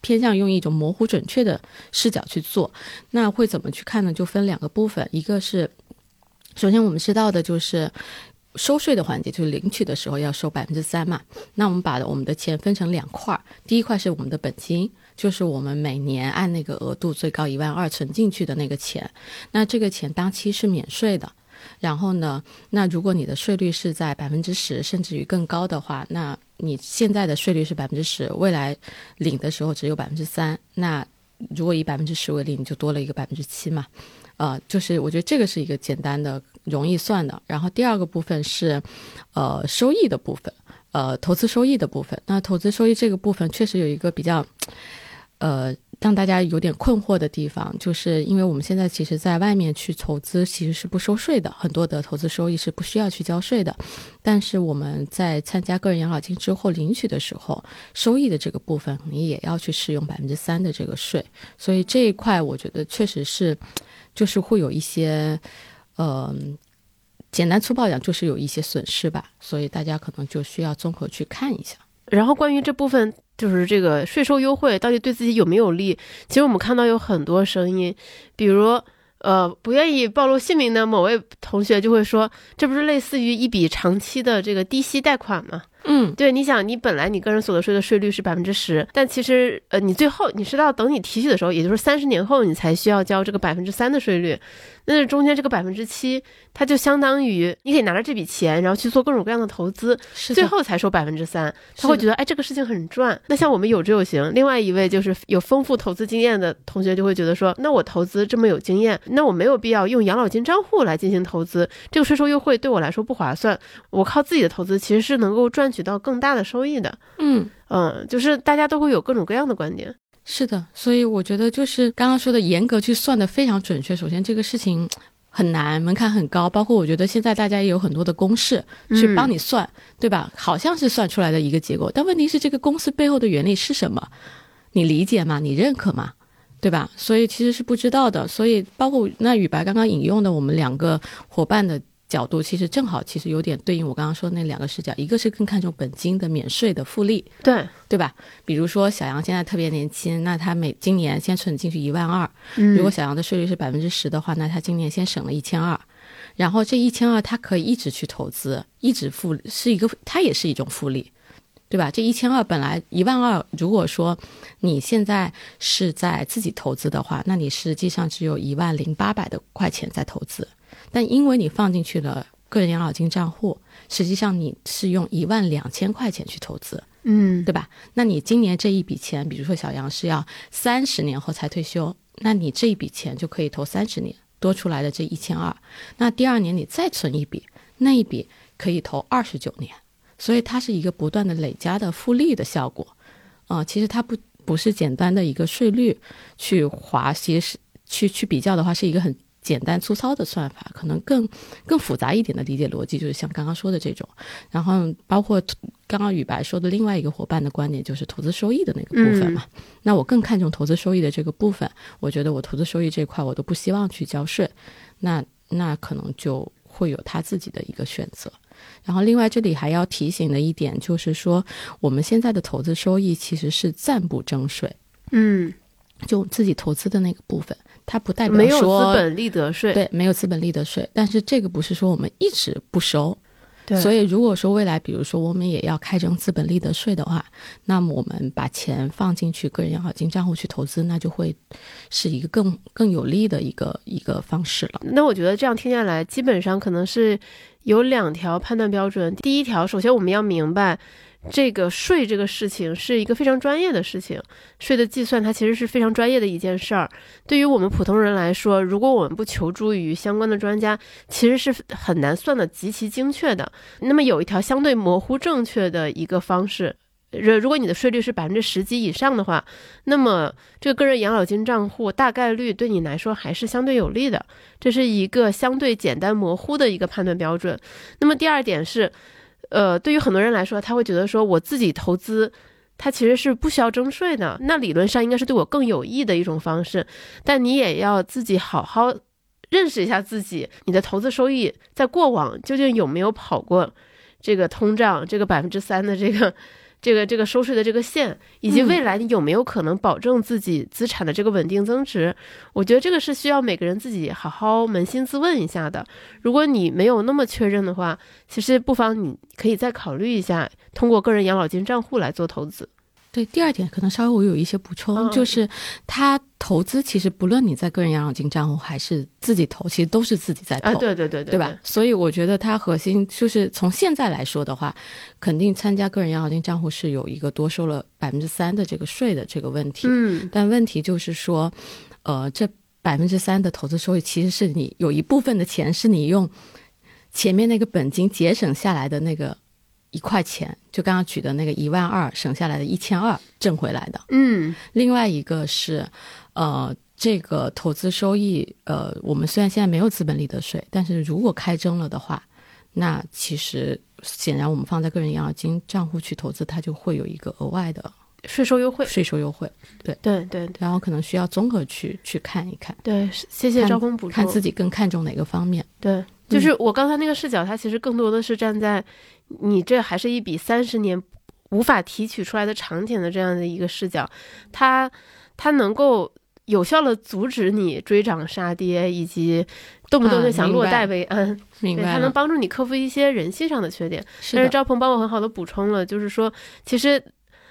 偏向用一种模糊准确的视角去做，那会怎么去看呢？就分两个部分，一个是，首先我们知道的就是收税的环节，就是领取的时候要收百分之三嘛。那我们把我们的钱分成两块儿，第一块是我们的本金，就是我们每年按那个额度最高一万二存进去的那个钱，那这个钱当期是免税的。然后呢，那如果你的税率是在百分之十甚至于更高的话，那你现在的税率是百分之十，未来领的时候只有百分之三。那如果以百分之十为例，你就多了一个百分之七嘛。呃，就是我觉得这个是一个简单的、容易算的。然后第二个部分是，呃，收益的部分，呃，投资收益的部分。那投资收益这个部分确实有一个比较，呃。让大家有点困惑的地方，就是因为我们现在其实在外面去投资其实是不收税的，很多的投资收益是不需要去交税的。但是我们在参加个人养老金之后领取的时候，收益的这个部分你也要去适用百分之三的这个税。所以这一块我觉得确实是，就是会有一些，呃，简单粗暴讲就是有一些损失吧。所以大家可能就需要综合去看一下。然后关于这部分。就是这个税收优惠到底对自己有没有利？其实我们看到有很多声音，比如，呃，不愿意暴露姓名的某位同学就会说，这不是类似于一笔长期的这个低息贷款吗？嗯，对，你想，你本来你个人所得税的税率是百分之十，但其实，呃，你最后你是到等你提取的时候，也就是三十年后，你才需要交这个百分之三的税率。那是中间这个百分之七，它就相当于你可以拿着这笔钱，然后去做各种各样的投资，最后才收百分之三。他会觉得，哎，这个事情很赚。那像我们有之有行，另外一位就是有丰富投资经验的同学就会觉得说，那我投资这么有经验，那我没有必要用养老金账户来进行投资，这个税收优惠对我来说不划算。我靠自己的投资其实是能够赚取到更大的收益的。嗯嗯，就是大家都会有各种各样的观点。是的，所以我觉得就是刚刚说的严格去算的非常准确。首先这个事情很难，门槛很高，包括我觉得现在大家也有很多的公式去帮你算，对吧？好像是算出来的一个结果，但问题是这个公司背后的原理是什么？你理解吗？你认可吗？对吧？所以其实是不知道的。所以包括那雨白刚刚引用的我们两个伙伴的。角度其实正好，其实有点对应我刚刚说的那两个视角，一个是更看重本金的免税的复利，对对吧？比如说小杨现在特别年轻，那他每今年先存进去一万二，如果小杨的税率是百分之十的话，那他今年先省了一千二，然后这一千二他可以一直去投资，一直复是一个，它也是一种复利，对吧？这一千二本来一万二，如果说你现在是在自己投资的话，那你实际上只有一万零八百的块钱在投资。但因为你放进去了个人养老金账户，实际上你是用一万两千块钱去投资，嗯，对吧？那你今年这一笔钱，比如说小杨是要三十年后才退休，那你这一笔钱就可以投三十年，多出来的这一千二，那第二年你再存一笔，那一笔可以投二十九年，所以它是一个不断的累加的复利的效果，啊，其实它不不是简单的一个税率去划其实去去比较的话，是一个很。简单粗糙的算法，可能更更复杂一点的理解逻辑，就是像刚刚说的这种。然后包括刚刚宇白说的另外一个伙伴的观点，就是投资收益的那个部分嘛。那我更看重投资收益的这个部分，我觉得我投资收益这块我都不希望去交税，那那可能就。会有他自己的一个选择。然后，另外这里还要提醒的一点就是说，我们现在的投资收益其实是暂不征税，嗯，就自己投资的那个部分，它不代表没有资本利得税，对没有资本利得税，但是这个不是说我们一直不收。对，所以，如果说未来，比如说我们也要开征资本利得税的话，那么我们把钱放进去个人养老金账户去投资，那就会是一个更更有利的一个一个方式了。那我觉得这样听下来，基本上可能是有两条判断标准。第一条，首先我们要明白。这个税这个事情是一个非常专业的事情，税的计算它其实是非常专业的一件事儿。对于我们普通人来说，如果我们不求助于相关的专家，其实是很难算的极其精确的。那么有一条相对模糊正确的一个方式，如如果你的税率是百分之十几以上的话，那么这个个人养老金账户大概率对你来说还是相对有利的。这是一个相对简单模糊的一个判断标准。那么第二点是。呃，对于很多人来说，他会觉得说，我自己投资，它其实是不需要征税的。那理论上应该是对我更有益的一种方式。但你也要自己好好认识一下自己，你的投资收益在过往究竟有没有跑过这个通胀这个百分之三的这个。这个这个收税的这个线，以及未来你有没有可能保证自己资产的这个稳定增值？我觉得这个是需要每个人自己好好扪心自问一下的。如果你没有那么确认的话，其实不妨你可以再考虑一下，通过个人养老金账户来做投资。对，第二点可能稍微我有一些补充，就是他投资其实不论你在个人养老金账户还是自己投，其实都是自己在投，对对对对，对吧？所以我觉得它核心就是从现在来说的话，肯定参加个人养老金账户是有一个多收了百分之三的这个税的这个问题。嗯，但问题就是说，呃，这百分之三的投资收益其实是你有一部分的钱是你用前面那个本金节省下来的那个。一块钱，就刚刚举的那个一万二省下来的一千二挣回来的。嗯，另外一个是，呃，这个投资收益，呃，我们虽然现在没有资本利得税，但是如果开征了的话，那其实显然我们放在个人养老金账户去投资，它就会有一个额外的税收优惠。税收优惠，对对对，然后可能需要综合去去看一看。对，谢谢招工补充。看自己更看重哪个方面？对，就是我刚才那个视角，它其实更多的是站在。你这还是一笔三十年无法提取出来的长钱的这样的一个视角，它它能够有效的阻止你追涨杀跌，以及动不动就想落袋为安。明白，它能帮助你克服一些人性上的缺点。但是赵鹏帮我很好的补充了，就是说，其实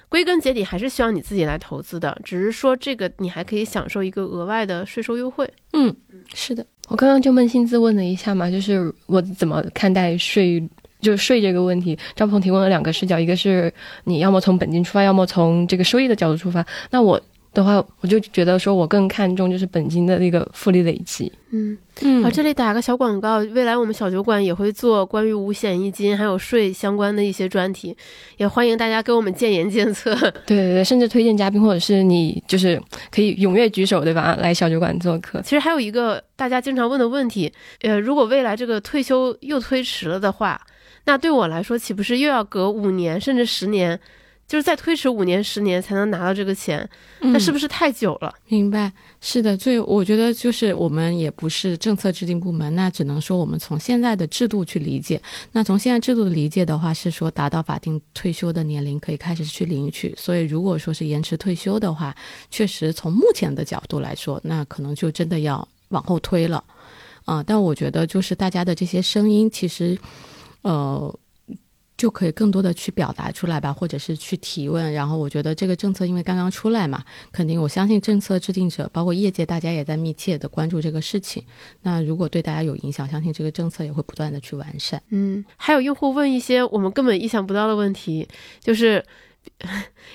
归根结底还是需要你自己来投资的，只是说这个你还可以享受一个额外的税收优惠。嗯，是的，我刚刚就扪心自问了一下嘛，就是我怎么看待税。就是税这个问题，张鹏提供了两个视角，一个是你要么从本金出发，要么从这个收益的角度出发。那我的话，我就觉得说我更看重就是本金的那个复利累积。嗯嗯。好，这里打个小广告，未来我们小酒馆也会做关于五险一金还有税相关的一些专题，也欢迎大家给我们建言建策。对对对，甚至推荐嘉宾或者是你就是可以踊跃举手，对吧？来小酒馆做客。其实还有一个大家经常问的问题，呃，如果未来这个退休又推迟了的话。那对我来说，岂不是又要隔五年甚至十年，就是再推迟五年十年才能拿到这个钱？那是不是太久了？明白，是的。所以我觉得，就是我们也不是政策制定部门，那只能说我们从现在的制度去理解。那从现在制度的理解的话，是说达到法定退休的年龄可以开始去领取。所以如果说是延迟退休的话，确实从目前的角度来说，那可能就真的要往后推了。啊，但我觉得就是大家的这些声音，其实。呃，就可以更多的去表达出来吧，或者是去提问。然后我觉得这个政策因为刚刚出来嘛，肯定我相信政策制定者包括业界大家也在密切的关注这个事情。那如果对大家有影响，相信这个政策也会不断的去完善。嗯，还有用户问一些我们根本意想不到的问题，就是。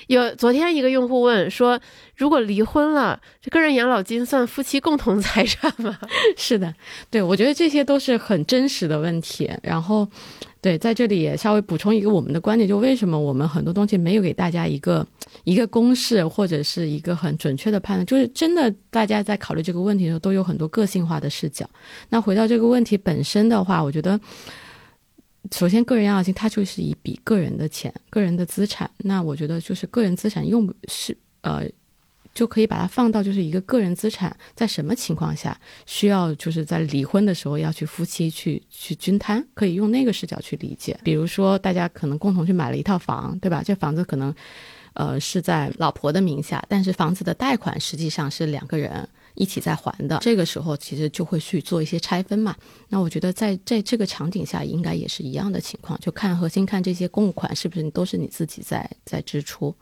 有昨天一个用户问说：“如果离婚了，这个人养老金算夫妻共同财产吗？”是的，对我觉得这些都是很真实的问题。然后，对，在这里也稍微补充一个我们的观点，就为什么我们很多东西没有给大家一个一个公式或者是一个很准确的判断，就是真的大家在考虑这个问题的时候都有很多个性化的视角。那回到这个问题本身的话，我觉得。首先，个人养老金它就是一笔个人的钱，个人的资产。那我觉得就是个人资产用是呃，就可以把它放到就是一个个人资产在什么情况下需要就是在离婚的时候要去夫妻去去均摊，可以用那个视角去理解。比如说大家可能共同去买了一套房，对吧？这房子可能呃是在老婆的名下，但是房子的贷款实际上是两个人。一起在还的，这个时候其实就会去做一些拆分嘛。那我觉得在在这个场景下，应该也是一样的情况，就看核心看这些公款是不是都是你自己在在支出。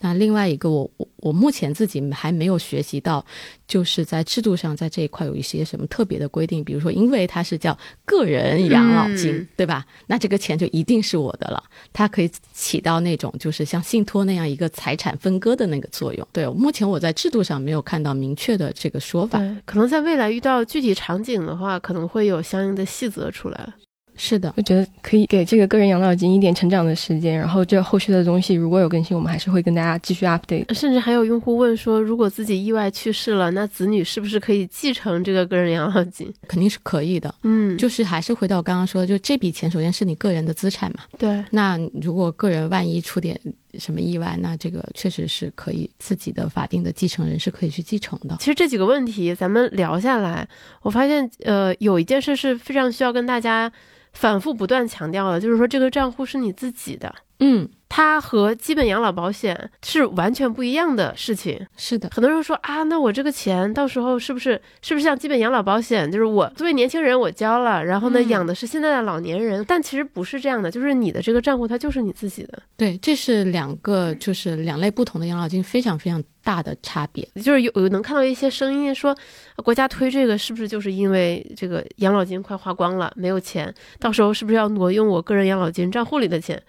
那另外一个，我我我目前自己还没有学习到，就是在制度上在这一块有一些什么特别的规定，比如说，因为它是叫个人养老金，对吧？那这个钱就一定是我的了，它可以起到那种就是像信托那样一个财产分割的那个作用。对，目前我在制度上没有看到明确的这个说法，可能在未来遇到具体场景的话，可能会有相应的细则出来。是的，我觉得可以给这个个人养老金一点成长的时间，然后这后续的东西如果有更新，我们还是会跟大家继续 update。甚至还有用户问说，如果自己意外去世了，那子女是不是可以继承这个个人养老金？肯定是可以的。嗯，就是还是回到我刚刚说的，就这笔钱首先是你个人的资产嘛。对。那如果个人万一出点什么意外，那这个确实是可以自己的法定的继承人是可以去继承的。其实这几个问题咱们聊下来，我发现呃有一件事是非常需要跟大家。反复不断强调的，就是说这个账户是你自己的，嗯。它和基本养老保险是完全不一样的事情。是的，很多人说啊，那我这个钱到时候是不是是不是像基本养老保险，就是我作为年轻人我交了，然后呢养的是现在的老年人？但其实不是这样的，就是你的这个账户它就是你自己的。对，这是两个就是两类不同的养老金非常非常大的差别。就是有有能看到一些声音说，国家推这个是不是就是因为这个养老金快花光了，没有钱，到时候是不是要挪用我个人养老金账户里的钱？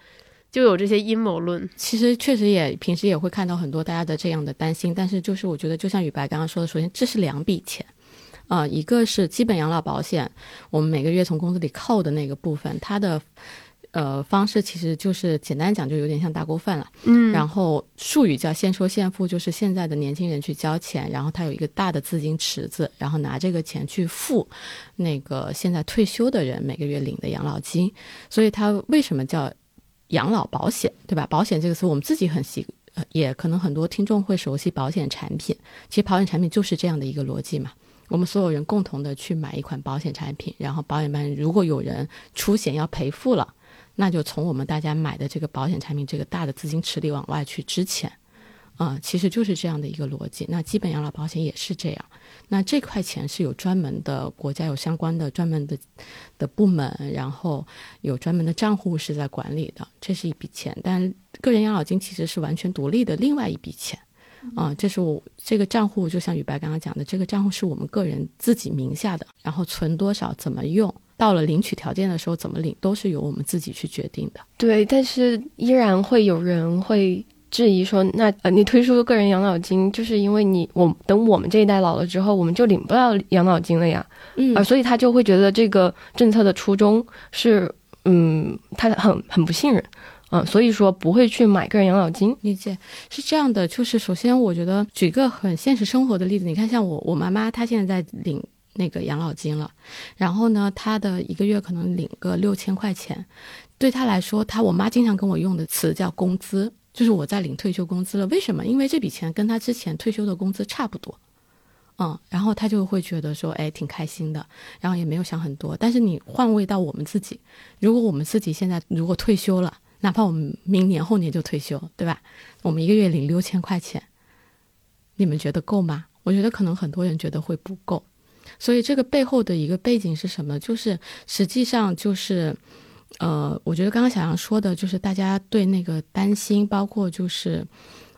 就有这些阴谋论，其实确实也平时也会看到很多大家的这样的担心，但是就是我觉得，就像雨白刚刚说的，首先这是两笔钱，啊，一个是基本养老保险，我们每个月从工资里扣的那个部分，它的呃方式其实就是简单讲就有点像大锅饭了，嗯，然后术语叫现收现付，就是现在的年轻人去交钱，然后他有一个大的资金池子，然后拿这个钱去付那个现在退休的人每个月领的养老金，所以它为什么叫？养老保险，对吧？保险这个词我们自己很习，也可能很多听众会熟悉保险产品。其实保险产品就是这样的一个逻辑嘛。我们所有人共同的去买一款保险产品，然后保险班如果有人出险要赔付了，那就从我们大家买的这个保险产品这个大的资金池里往外去支钱。啊，其实就是这样的一个逻辑。那基本养老保险也是这样。那这块钱是有专门的国家有相关的专门的的部门，然后有专门的账户是在管理的，这是一笔钱。但个人养老金其实是完全独立的另外一笔钱。啊，这是我这个账户，就像雨白刚刚讲的，这个账户是我们个人自己名下的，然后存多少、怎么用，到了领取条件的时候怎么领，都是由我们自己去决定的。对，但是依然会有人会。质疑说，那呃，你推出个人养老金，就是因为你我等我们这一代老了之后，我们就领不到养老金了呀，嗯，啊，所以他就会觉得这个政策的初衷是，嗯，他很很不信任，嗯，所以说不会去买个人养老金。理解是这样的，就是首先我觉得举个很现实生活的例子，你看像我我妈妈她现在在领那个养老金了，然后呢，她的一个月可能领个六千块钱，对她来说，她我妈经常跟我用的词叫工资。就是我在领退休工资了，为什么？因为这笔钱跟他之前退休的工资差不多，嗯，然后他就会觉得说，哎，挺开心的，然后也没有想很多。但是你换位到我们自己，如果我们自己现在如果退休了，哪怕我们明年后年就退休，对吧？我们一个月领六千块钱，你们觉得够吗？我觉得可能很多人觉得会不够。所以这个背后的一个背景是什么？就是实际上就是。呃，我觉得刚刚小杨说的，就是大家对那个担心，包括就是，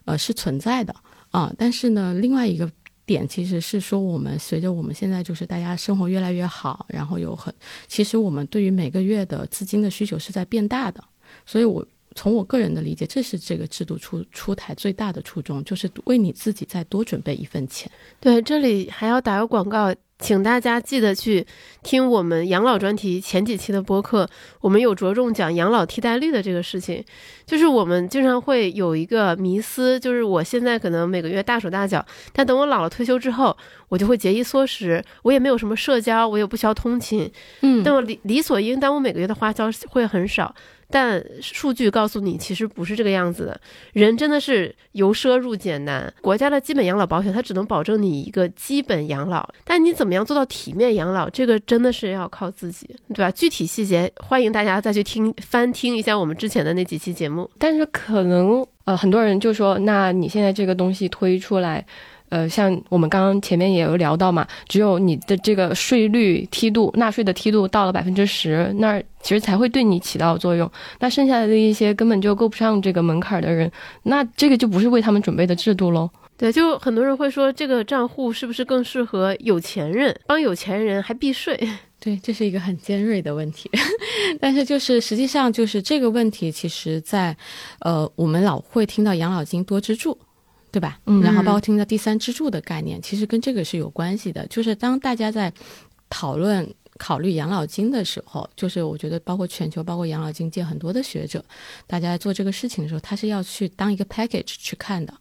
呃，是存在的啊。但是呢，另外一个点其实是说，我们随着我们现在就是大家生活越来越好，然后有很，其实我们对于每个月的资金的需求是在变大的。所以，我从我个人的理解，这是这个制度出出台最大的初衷，就是为你自己再多准备一份钱。对，这里还要打个广告。请大家记得去听我们养老专题前几期的播客，我们有着重讲养老替代率的这个事情。就是我们经常会有一个迷思，就是我现在可能每个月大手大脚，但等我老了退休之后，我就会节衣缩食，我也没有什么社交，我也不需要通勤，嗯，那么理理所应当，我每个月的花销会很少。但数据告诉你，其实不是这个样子的。人真的是由奢入俭难。国家的基本养老保险，它只能保证你一个基本养老，但你怎么样做到体面养老，这个真的是要靠自己，对吧？具体细节，欢迎大家再去听翻听一下我们之前的那几期节目。但是可能呃，很多人就说，那你现在这个东西推出来。呃，像我们刚刚前面也有聊到嘛，只有你的这个税率梯度、纳税的梯度到了百分之十，那其实才会对你起到作用。那剩下的一些根本就够不上这个门槛的人，那这个就不是为他们准备的制度喽。对，就很多人会说，这个账户是不是更适合有钱人，帮有钱人还避税？对，这是一个很尖锐的问题。但是就是实际上就是这个问题，其实在呃，我们老会听到养老金多支柱。对吧？嗯，然后包括听到第三支柱的概念，其实跟这个是有关系的。就是当大家在讨论考虑养老金的时候，就是我觉得包括全球，包括养老金界很多的学者，大家做这个事情的时候，他是要去当一个 package 去看的，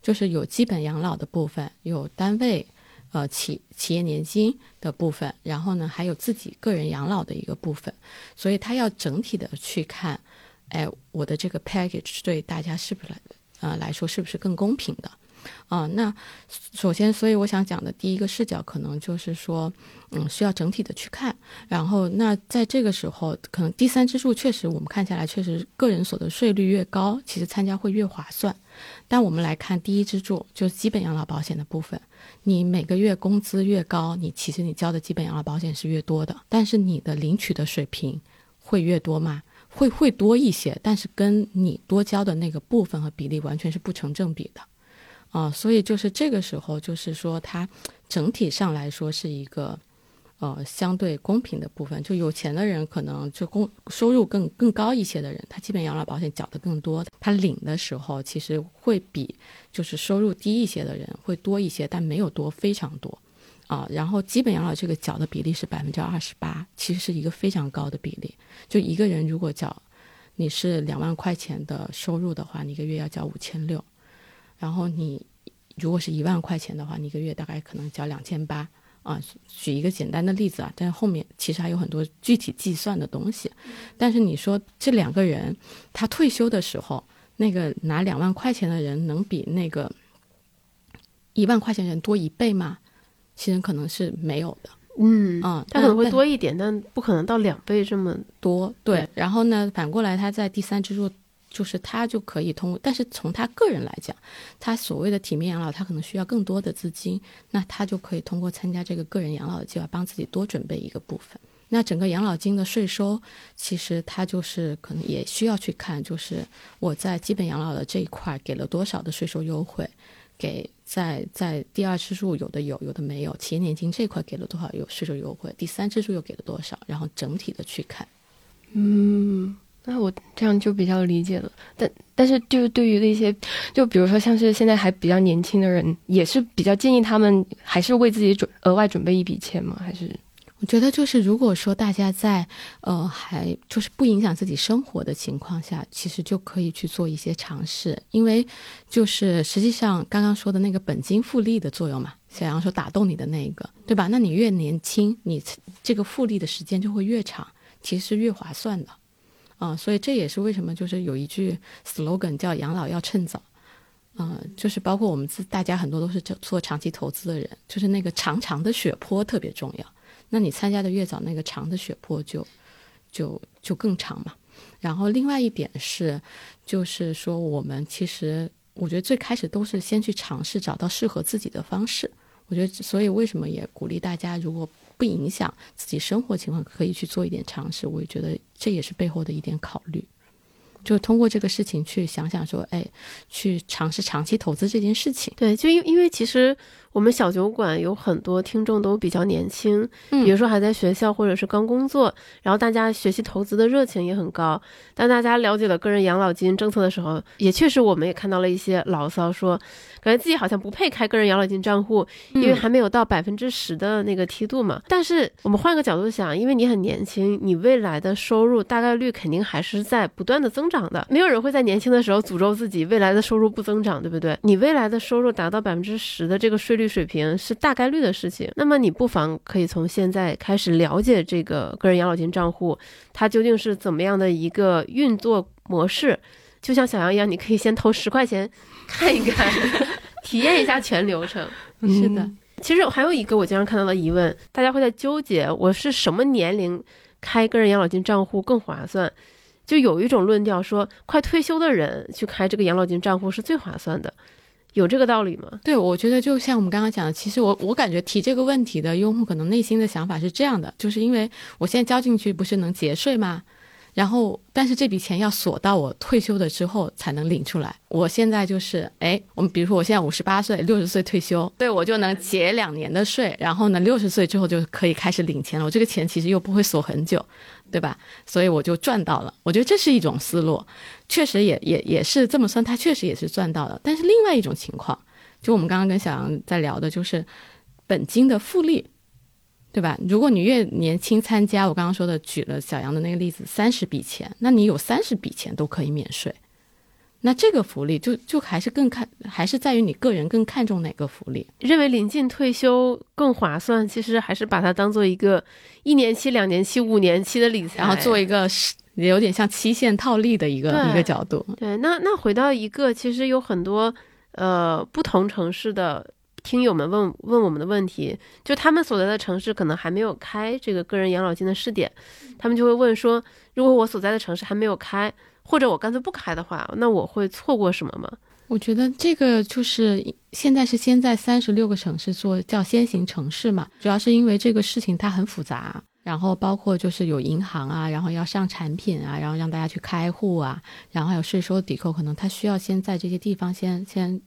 就是有基本养老的部分，有单位呃企企业年金的部分，然后呢还有自己个人养老的一个部分，所以他要整体的去看，哎，我的这个 package 对大家是不是？呃，来说是不是更公平的？啊，那首先，所以我想讲的第一个视角，可能就是说，嗯，需要整体的去看。然后，那在这个时候，可能第三支柱确实，我们看起来确实个人所得税率越高，其实参加会越划算。但我们来看第一支柱，就是基本养老保险的部分，你每个月工资越高，你其实你交的基本养老保险是越多的，但是你的领取的水平会越多吗？会会多一些，但是跟你多交的那个部分和比例完全是不成正比的，啊，所以就是这个时候，就是说它整体上来说是一个呃相对公平的部分。就有钱的人可能就工收入更更高一些的人，他基本养老保险缴的更多，他领的时候其实会比就是收入低一些的人会多一些，但没有多非常多。啊，然后基本养老这个缴的比例是百分之二十八，其实是一个非常高的比例。就一个人如果缴，你是两万块钱的收入的话，你一个月要交五千六；然后你如果是一万块钱的话，你一个月大概可能交两千八。啊，举一个简单的例子啊，但是后面其实还有很多具体计算的东西。但是你说这两个人他退休的时候，那个拿两万块钱的人能比那个一万块钱人多一倍吗？其实可能是没有的，嗯嗯，它可能会多一点，但不可能到两倍这么多。对，然后呢，反过来，他在第三支柱，就是他就可以通过，但是从他个人来讲，他所谓的体面养老，他可能需要更多的资金，那他就可以通过参加这个个人养老的计划，帮自己多准备一个部分。那整个养老金的税收，其实他就是可能也需要去看，就是我在基本养老的这一块给了多少的税收优惠。给在在第二次数有的有有的没有，企业年金这块给了多少有税收优惠，第三次数又给了多少，然后整体的去看。嗯，那我这样就比较理解了。但但是就是对于那些，就比如说像是现在还比较年轻的人，也是比较建议他们还是为自己准额外准备一笔钱吗？还是？我觉得就是，如果说大家在呃还就是不影响自己生活的情况下，其实就可以去做一些尝试，因为就是实际上刚刚说的那个本金复利的作用嘛，小杨说打动你的那一个，对吧？那你越年轻，你这个复利的时间就会越长，其实是越划算的啊。所以这也是为什么就是有一句 slogan 叫“养老要趁早”，嗯，就是包括我们自大家很多都是做长期投资的人，就是那个长长的血坡特别重要。那你参加的越早，那个长的血泊就就就更长嘛。然后另外一点是，就是说我们其实我觉得最开始都是先去尝试找到适合自己的方式。我觉得所以为什么也鼓励大家，如果不影响自己生活情况，可以去做一点尝试。我也觉得这也是背后的一点考虑，就通过这个事情去想想说，哎，去尝试长期投资这件事情。对，就因因为其实。我们小酒馆有很多听众都比较年轻，比如说还在学校或者是刚工作，然后大家学习投资的热情也很高。当大家了解了个人养老金政策的时候，也确实我们也看到了一些牢骚，说感觉自己好像不配开个人养老金账户，因为还没有到百分之十的那个梯度嘛。但是我们换个角度想，因为你很年轻，你未来的收入大概率肯定还是在不断的增长的。没有人会在年轻的时候诅咒自己未来的收入不增长，对不对？你未来的收入达到百分之十的这个税率。率水平是大概率的事情，那么你不妨可以从现在开始了解这个个人养老金账户，它究竟是怎么样的一个运作模式。就像小杨一样，你可以先投十块钱看一看，体验一下全流程。是的，其实还有一个我经常看到的疑问，大家会在纠结，我是什么年龄开个人养老金账户更划算？就有一种论调说，快退休的人去开这个养老金账户是最划算的，有这个道理吗？对，我觉得就像我们刚刚讲的，其实我我感觉提这个问题的用户可能内心的想法是这样的，就是因为我现在交进去不是能节税吗？然后，但是这笔钱要锁到我退休的之后才能领出来。我现在就是，哎，我们比如说我现在五十八岁，六十岁退休，对我就能节两年的税，然后呢，六十岁之后就可以开始领钱了。我这个钱其实又不会锁很久，对吧？所以我就赚到了。我觉得这是一种思路，确实也也也是这么算，他确实也是赚到了。但是另外一种情况，就我们刚刚跟小杨在聊的，就是本金的复利。对吧？如果你越年轻参加，我刚刚说的举了小杨的那个例子，三十笔钱，那你有三十笔钱都可以免税。那这个福利就就还是更看，还是在于你个人更看重哪个福利。认为临近退休更划算，其实还是把它当做一个一年期、两年期、五年期的理财，然后做一个有点像期限套利的一个一个角度。对，那那回到一个，其实有很多呃不同城市的。听友们问问我们的问题，就他们所在的城市可能还没有开这个个人养老金的试点，他们就会问说，如果我所在的城市还没有开，或者我干脆不开的话，那我会错过什么吗？我觉得这个就是现在是先在三十六个城市做叫先行城市嘛，主要是因为这个事情它很复杂，然后包括就是有银行啊，然后要上产品啊，然后让大家去开户啊，然后还有税收抵扣，可能它需要先在这些地方先先。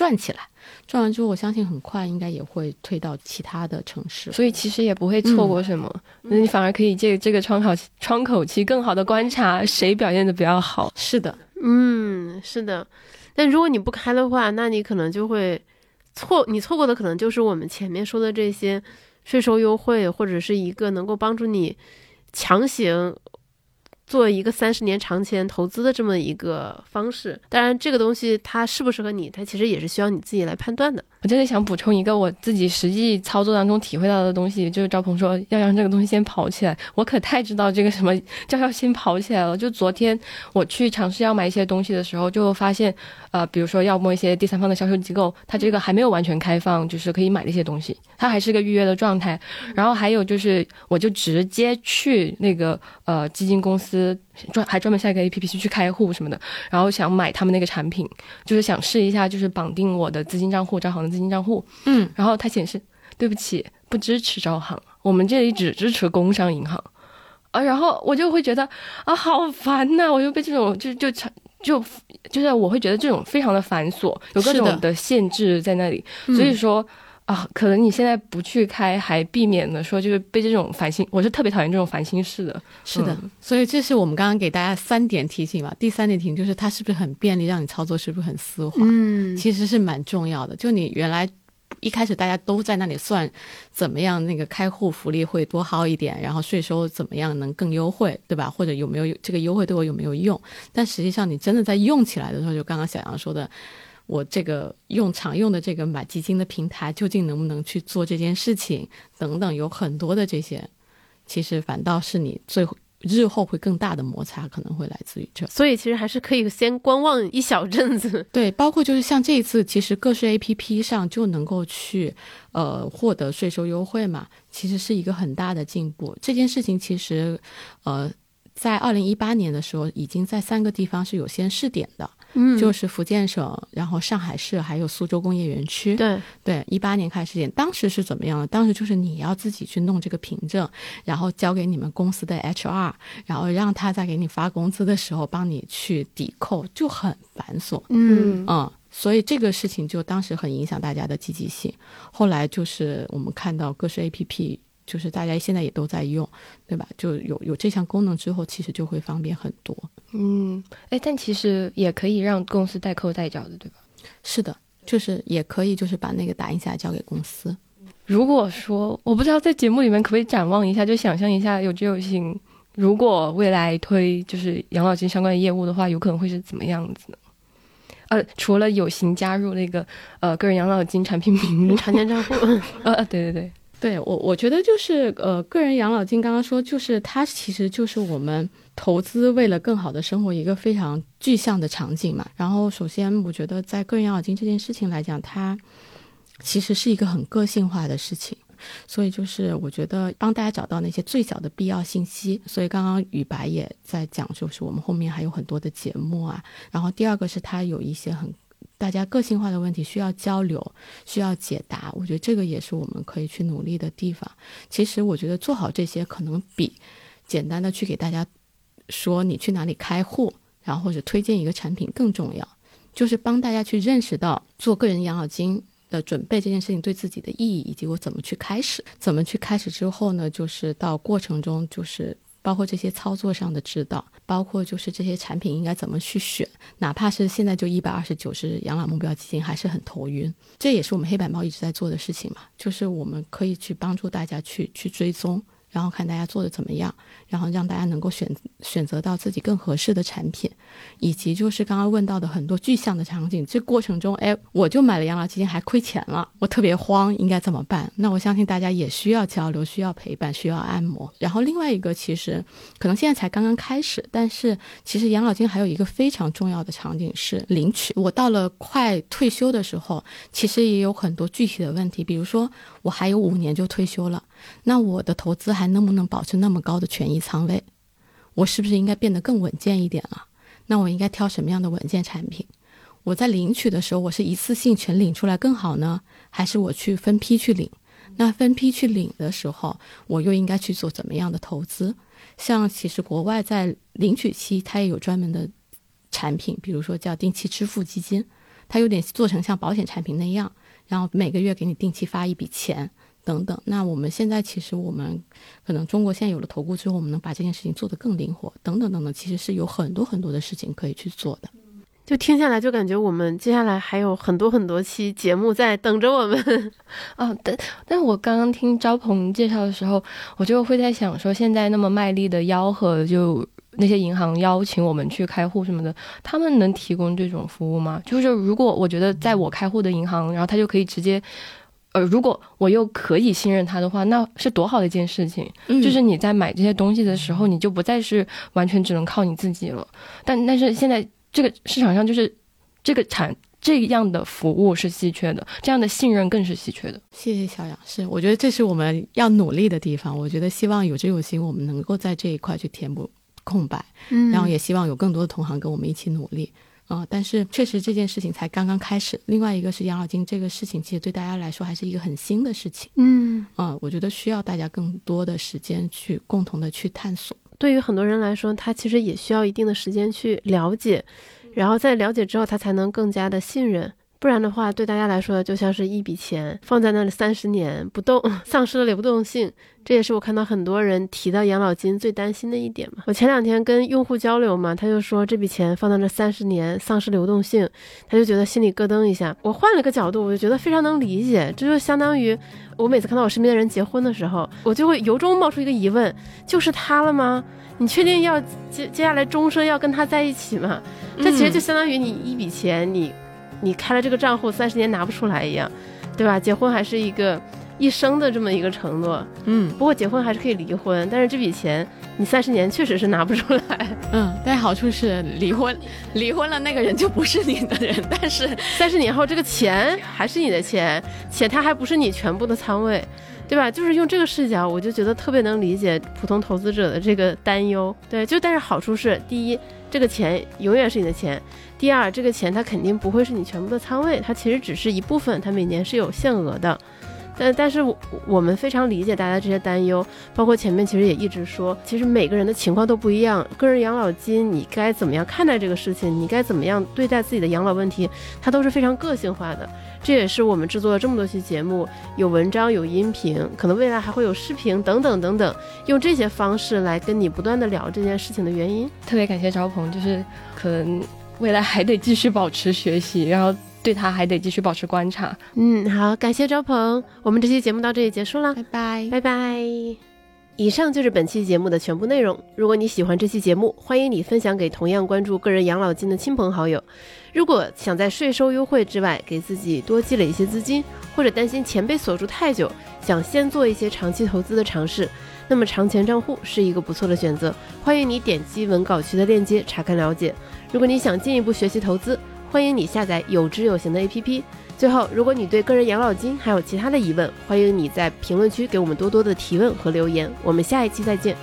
转起来，转完之后，我相信很快应该也会退到其他的城市，所以其实也不会错过什么。那你反而可以借这个窗口窗口期，更好的观察谁表现的比较好。是的，嗯，是的。但如果你不开的话，那你可能就会错，你错过的可能就是我们前面说的这些税收优惠，或者是一个能够帮助你强行。做一个三十年长钱投资的这么一个方式，当然这个东西它适不适合你，它其实也是需要你自己来判断的。我真的想补充一个我自己实际操作当中体会到的东西，就是赵鹏说要让这个东西先跑起来，我可太知道这个什么叫要先跑起来了。就昨天我去尝试要买一些东西的时候，就发现，呃，比如说要么一些第三方的销售机构，它这个还没有完全开放，就是可以买的一些东西，它还是个预约的状态。然后还有就是，我就直接去那个呃基金公司专还专门下一个 A P P 去开户什么的，然后想买他们那个产品，就是想试一下，就是绑定我的资金账户，招行的。资金账户，嗯，然后它显示对不起，不支持招行，我们这里只支持工商银行，啊，然后我就会觉得啊，好烦呐，我就被这种就就就就是我会觉得这种非常的繁琐，有各种的限制在那里，所以说啊，可能你现在不去开，还避免了说就是被这种烦心，我是特别讨厌这种烦心事的，是的，所以这是我们刚刚给大家三点提醒吧，第三点提醒就是它是不是很便利，让你操作是不是很丝滑，嗯，其实是蛮重要的，就你原来。一开始大家都在那里算，怎么样那个开户福利会多薅一点，然后税收怎么样能更优惠，对吧？或者有没有这个优惠对我有没有用？但实际上你真的在用起来的时候，就刚刚小杨说的，我这个用常用的这个买基金的平台，究竟能不能去做这件事情？等等，有很多的这些，其实反倒是你最后。日后会更大的摩擦可能会来自于这，所以其实还是可以先观望一小阵子。对，包括就是像这一次，其实个税 A P P 上就能够去呃获得税收优惠嘛，其实是一个很大的进步。这件事情其实呃在二零一八年的时候，已经在三个地方是有先试点的。嗯，就是福建省，然后上海市还有苏州工业园区。对对，一八年开始点，当时是怎么样的？当时就是你要自己去弄这个凭证，然后交给你们公司的 HR，然后让他在给你发工资的时候帮你去抵扣，就很繁琐。嗯嗯，所以这个事情就当时很影响大家的积极性。后来就是我们看到各式 APP。就是大家现在也都在用，对吧？就有有这项功能之后，其实就会方便很多。嗯，哎，但其实也可以让公司代扣代缴的，对吧？是的，就是也可以，就是把那个打印下来交给公司。如果说我不知道在节目里面可不可以展望一下，就想象一下有志有行，如果未来推就是养老金相关的业务的话，有可能会是怎么样子呢？呃，除了有形加入那个呃个人养老金产品名录常见账户，呃，对对对，对我，我觉得就是呃，个人养老金刚刚说，就是它其实就是我们投资为了更好的生活一个非常具象的场景嘛。然后，首先我觉得在个人养老金这件事情来讲，它其实是一个很个性化的事情。所以就是我觉得帮大家找到那些最小的必要信息。所以刚刚雨白也在讲，就是我们后面还有很多的节目啊。然后第二个是它有一些很大家个性化的问题需要交流、需要解答。我觉得这个也是我们可以去努力的地方。其实我觉得做好这些可能比简单的去给大家说你去哪里开户，然后或者推荐一个产品更重要。就是帮大家去认识到做个人养老金。的准备这件事情对自己的意义，以及我怎么去开始，怎么去开始之后呢？就是到过程中，就是包括这些操作上的指导，包括就是这些产品应该怎么去选，哪怕是现在就一百二十九只养老目标基金，还是很头晕。这也是我们黑板报一直在做的事情嘛，就是我们可以去帮助大家去去追踪。然后看大家做的怎么样，然后让大家能够选选择到自己更合适的产品，以及就是刚刚问到的很多具象的场景。这过程中，哎，我就买了养老基金还亏钱了，我特别慌，应该怎么办？那我相信大家也需要交流，需要陪伴，需要按摩。然后另外一个，其实可能现在才刚刚开始，但是其实养老金还有一个非常重要的场景是领取。我到了快退休的时候，其实也有很多具体的问题，比如说我还有五年就退休了。那我的投资还能不能保持那么高的权益仓位？我是不是应该变得更稳健一点了？那我应该挑什么样的稳健产品？我在领取的时候，我是一次性全领出来更好呢，还是我去分批去领？那分批去领的时候，我又应该去做怎么样的投资？像其实国外在领取期，它也有专门的产品，比如说叫定期支付基金，它有点做成像保险产品那样，然后每个月给你定期发一笔钱。等等，那我们现在其实我们可能中国现在有了投顾之后，我们能把这件事情做得更灵活，等等等等，其实是有很多很多的事情可以去做的。就听下来，就感觉我们接下来还有很多很多期节目在等着我们啊！但但我刚刚听招鹏介绍的时候，我就会在想说，现在那么卖力的吆喝，就那些银行邀请我们去开户什么的，他们能提供这种服务吗？就是如果我觉得在我开户的银行，然后他就可以直接。呃，如果我又可以信任他的话，那是多好的一件事情。就是你在买这些东西的时候，你就不再是完全只能靠你自己了。但但是现在这个市场上，就是这个产这样的服务是稀缺的，这样的信任更是稀缺的。谢谢小杨，是我觉得这是我们要努力的地方。我觉得希望有志有心，我们能够在这一块去填补空白。嗯，然后也希望有更多的同行跟我们一起努力。啊，但是确实这件事情才刚刚开始。另外一个是养老金这个事情，其实对大家来说还是一个很新的事情。嗯，啊，我觉得需要大家更多的时间去共同的去探索。对于很多人来说，他其实也需要一定的时间去了解，然后在了解之后，他才能更加的信任。不然的话，对大家来说就像是一笔钱放在那里三十年不动，丧失了流动性。这也是我看到很多人提到养老金最担心的一点嘛。我前两天跟用户交流嘛，他就说这笔钱放在那三十年丧失流动性，他就觉得心里咯噔一下。我换了个角度，我就觉得非常能理解。这就相当于我每次看到我身边的人结婚的时候，我就会由衷冒出一个疑问：就是他了吗？你确定要接接下来终生要跟他在一起吗？这其实就相当于你一笔钱你。你开了这个账户，三十年拿不出来一样，对吧？结婚还是一个一生的这么一个承诺，嗯。不过结婚还是可以离婚，但是这笔钱你三十年确实是拿不出来，嗯。但好处是离婚，离婚了那个人就不是你的人，但是三十年后这个钱还是你的钱，且它还不是你全部的仓位，对吧？就是用这个视角，我就觉得特别能理解普通投资者的这个担忧。对，就但是好处是，第一，这个钱永远是你的钱。第二，这个钱它肯定不会是你全部的仓位，它其实只是一部分，它每年是有限额的。但但是我们非常理解大家这些担忧，包括前面其实也一直说，其实每个人的情况都不一样，个人养老金你该怎么样看待这个事情，你该怎么样对待自己的养老问题，它都是非常个性化的。这也是我们制作了这么多期节目，有文章有音频，可能未来还会有视频等等等等，用这些方式来跟你不断的聊这件事情的原因。特别感谢赵鹏，就是可能。未来还得继续保持学习，然后对他还得继续保持观察。嗯，好，感谢周鹏，我们这期节目到这里结束了，拜拜，拜拜。以上就是本期节目的全部内容。如果你喜欢这期节目，欢迎你分享给同样关注个人养老金的亲朋好友。如果想在税收优惠之外给自己多积累一些资金，或者担心钱被锁住太久，想先做一些长期投资的尝试，那么长钱账户是一个不错的选择。欢迎你点击文稿区的链接查看了解。如果你想进一步学习投资，欢迎你下载有知有行的 APP。最后，如果你对个人养老金还有其他的疑问，欢迎你在评论区给我们多多的提问和留言。我们下一期再见。